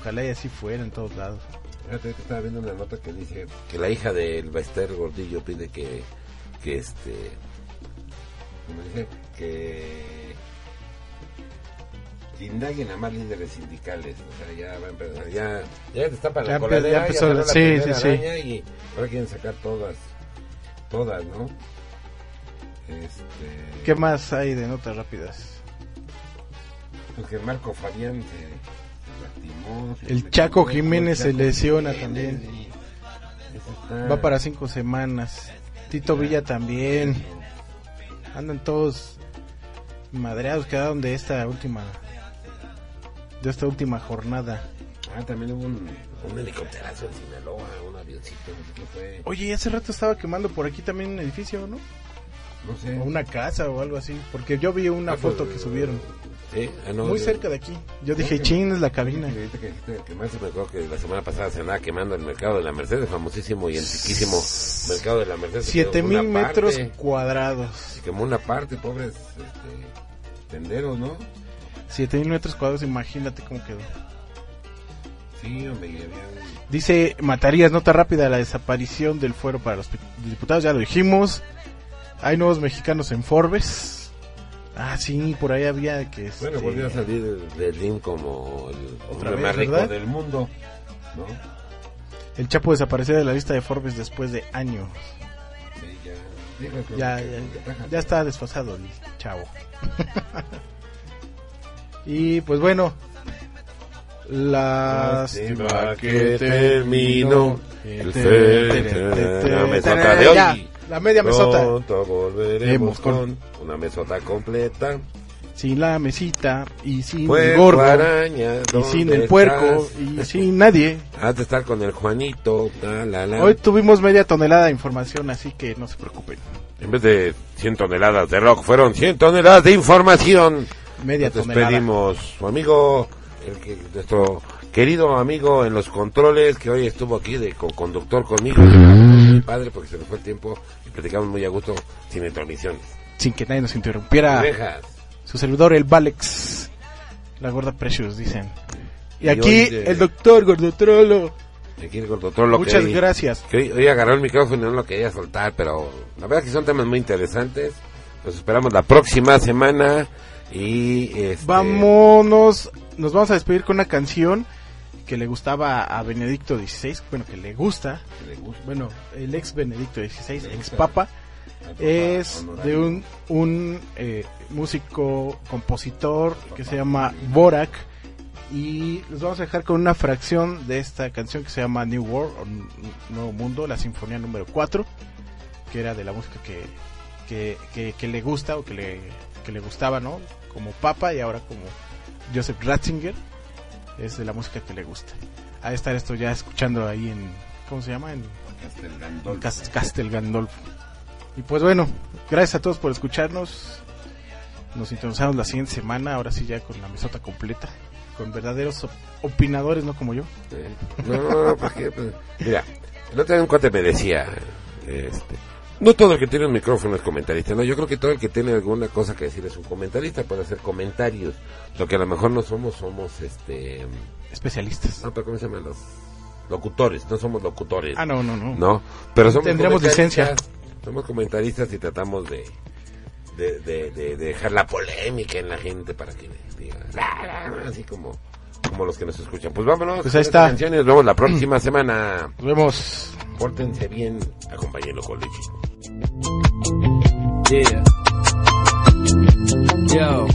Ojalá y así fuera en todos lados. Fíjate que estaba viendo una nota que dice que la hija del Bester Gordillo pide que, que este, como dice, que, indaguen a más líderes sindicales. O sea, ya va a empezar, ya, ya está para la coladera, ya ya empezó la- sí, sí, sí. y ahora quieren sacar todas, todas, ¿no? Este, ¿Qué más hay de notas rápidas? porque Marco Fabián se, El Chaco Jiménez se lesiona también. está- Va para cinco semanas. Tito Villa también. Andan todos madreados. Quedaron de esta última. De esta última jornada. Ah, también hubo un, un helicópterazo en Sinaloa, un avioncito, qué fue. Oye, hace rato estaba quemando por aquí también un edificio, ¿no? No sé. O una casa o algo así. Porque yo vi una Ah, pues, foto que subieron. Sí, ah, no, Muy yo- cerca de aquí. Yo dije, que- chin, es la cabina. que ahorita que dijiste que más me acuerdo que la semana pasada se andaba quemando el mercado de la Merced, el famosísimo y antiquísimo mercado de la Merced. Siete mil metros parte, cuadrados. Se quemó una parte, pobres este, tenderos, ¿no? Siete mil metros cuadrados, imagínate cómo quedó. Sí, hombre, y había Dice Matarías, nota rápida, la desaparición del fuero para los diputados, ya lo dijimos. Hay nuevos mexicanos en Forbes. Ah, sí, por ahí había que... Bueno, este, volvió a salir del, ring como el Otra hombre vez, más rico ¿verdad? del mundo, ¿no? El Chapo desapareció de la lista de Forbes después de años. Sí, ya, digo, Ya, está desfasado el chavo. y pues bueno, lástima que terminó el de hoy. La media mesota. Pronto volveremos con- con una mesota completa. Sin la mesita y sin Puerco el gordo araña, y ¿dónde sin el puerco estás? y sin nadie. Has de estar con el Juanito. la, la, la. Hoy tuvimos media tonelada de información, así que no se preocupen. En vez de 100 toneladas de rock, fueron 100 toneladas de información. Media Nos tonelada. despedimos. Su amigo, el que, nuestro querido amigo en los controles, que hoy estuvo aquí de co-conductor conmigo. Muy padre porque se nos fue el tiempo y platicamos muy a gusto sin intermisiones. Sin que nadie nos interrumpiera. Orejas. Su servidor, el Valex. La gorda Precious, dicen. Y Y aquí, hoy el doctor Gordotrolo. Aquí el Gordotrolo Muchas que- gracias. Que hoy, hoy agarró el micrófono y no lo quería soltar, pero la verdad que son temas muy interesantes. Los esperamos la próxima semana y este, Vámonos. Nos vamos a despedir con una canción que le gustaba a Benedicto XVI. Bueno, que le gusta. Bueno, el ex Benedicto XVI, ex papa. Es de un, un eh, músico, compositor que se llama Borak. Y les vamos a dejar con una fracción de esta canción que se llama New World, o Nuevo Mundo, la sinfonía número 4, que era de la música que, que, que- que le gusta o que le, que le gustaba, ¿no? Como Papa y ahora como Joseph Ratzinger, es de la música que le gusta. A estar esto ya escuchando ahí en, ¿cómo se llama? En en Cas- Castel Gandolfo. Y pues bueno, gracias a todos por escucharnos. Nos sintonizamos la siguiente semana, ahora sí ya con la mesota completa, con verdaderos op- opinadores, no como yo. No, no, no, porque, pues, mira, el otro día un cuate me decía, este, no todo el que tiene un micrófono es comentarista, no, yo creo que todo el que tiene alguna cosa que decir es un comentarista, puede hacer comentarios, lo que a lo mejor no somos, somos, este... Especialistas. No, pero ¿cómo se llaman los locutores? No somos locutores. Ah, no, no, no. No, pero somos Tendremos licencia. Somos comentaristas y tratamos de, de, de, de- de dejar la polémica en la gente para que diga, "La, la", así como, como los que nos escuchan. Pues vámonos. Pues ahí esta está. nos vemos la próxima semana. Nos vemos. Pórtense bien, acompáñenlo con leche. Yeah. Yo.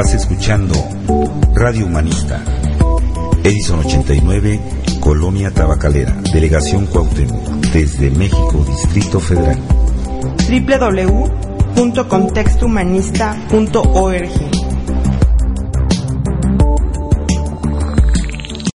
Estás escuchando Radio Humanista. Edison 89, Colonia Tabacalera, Delegación Cuauhtémoc, desde México, Distrito Federal. www.contextohumanista.org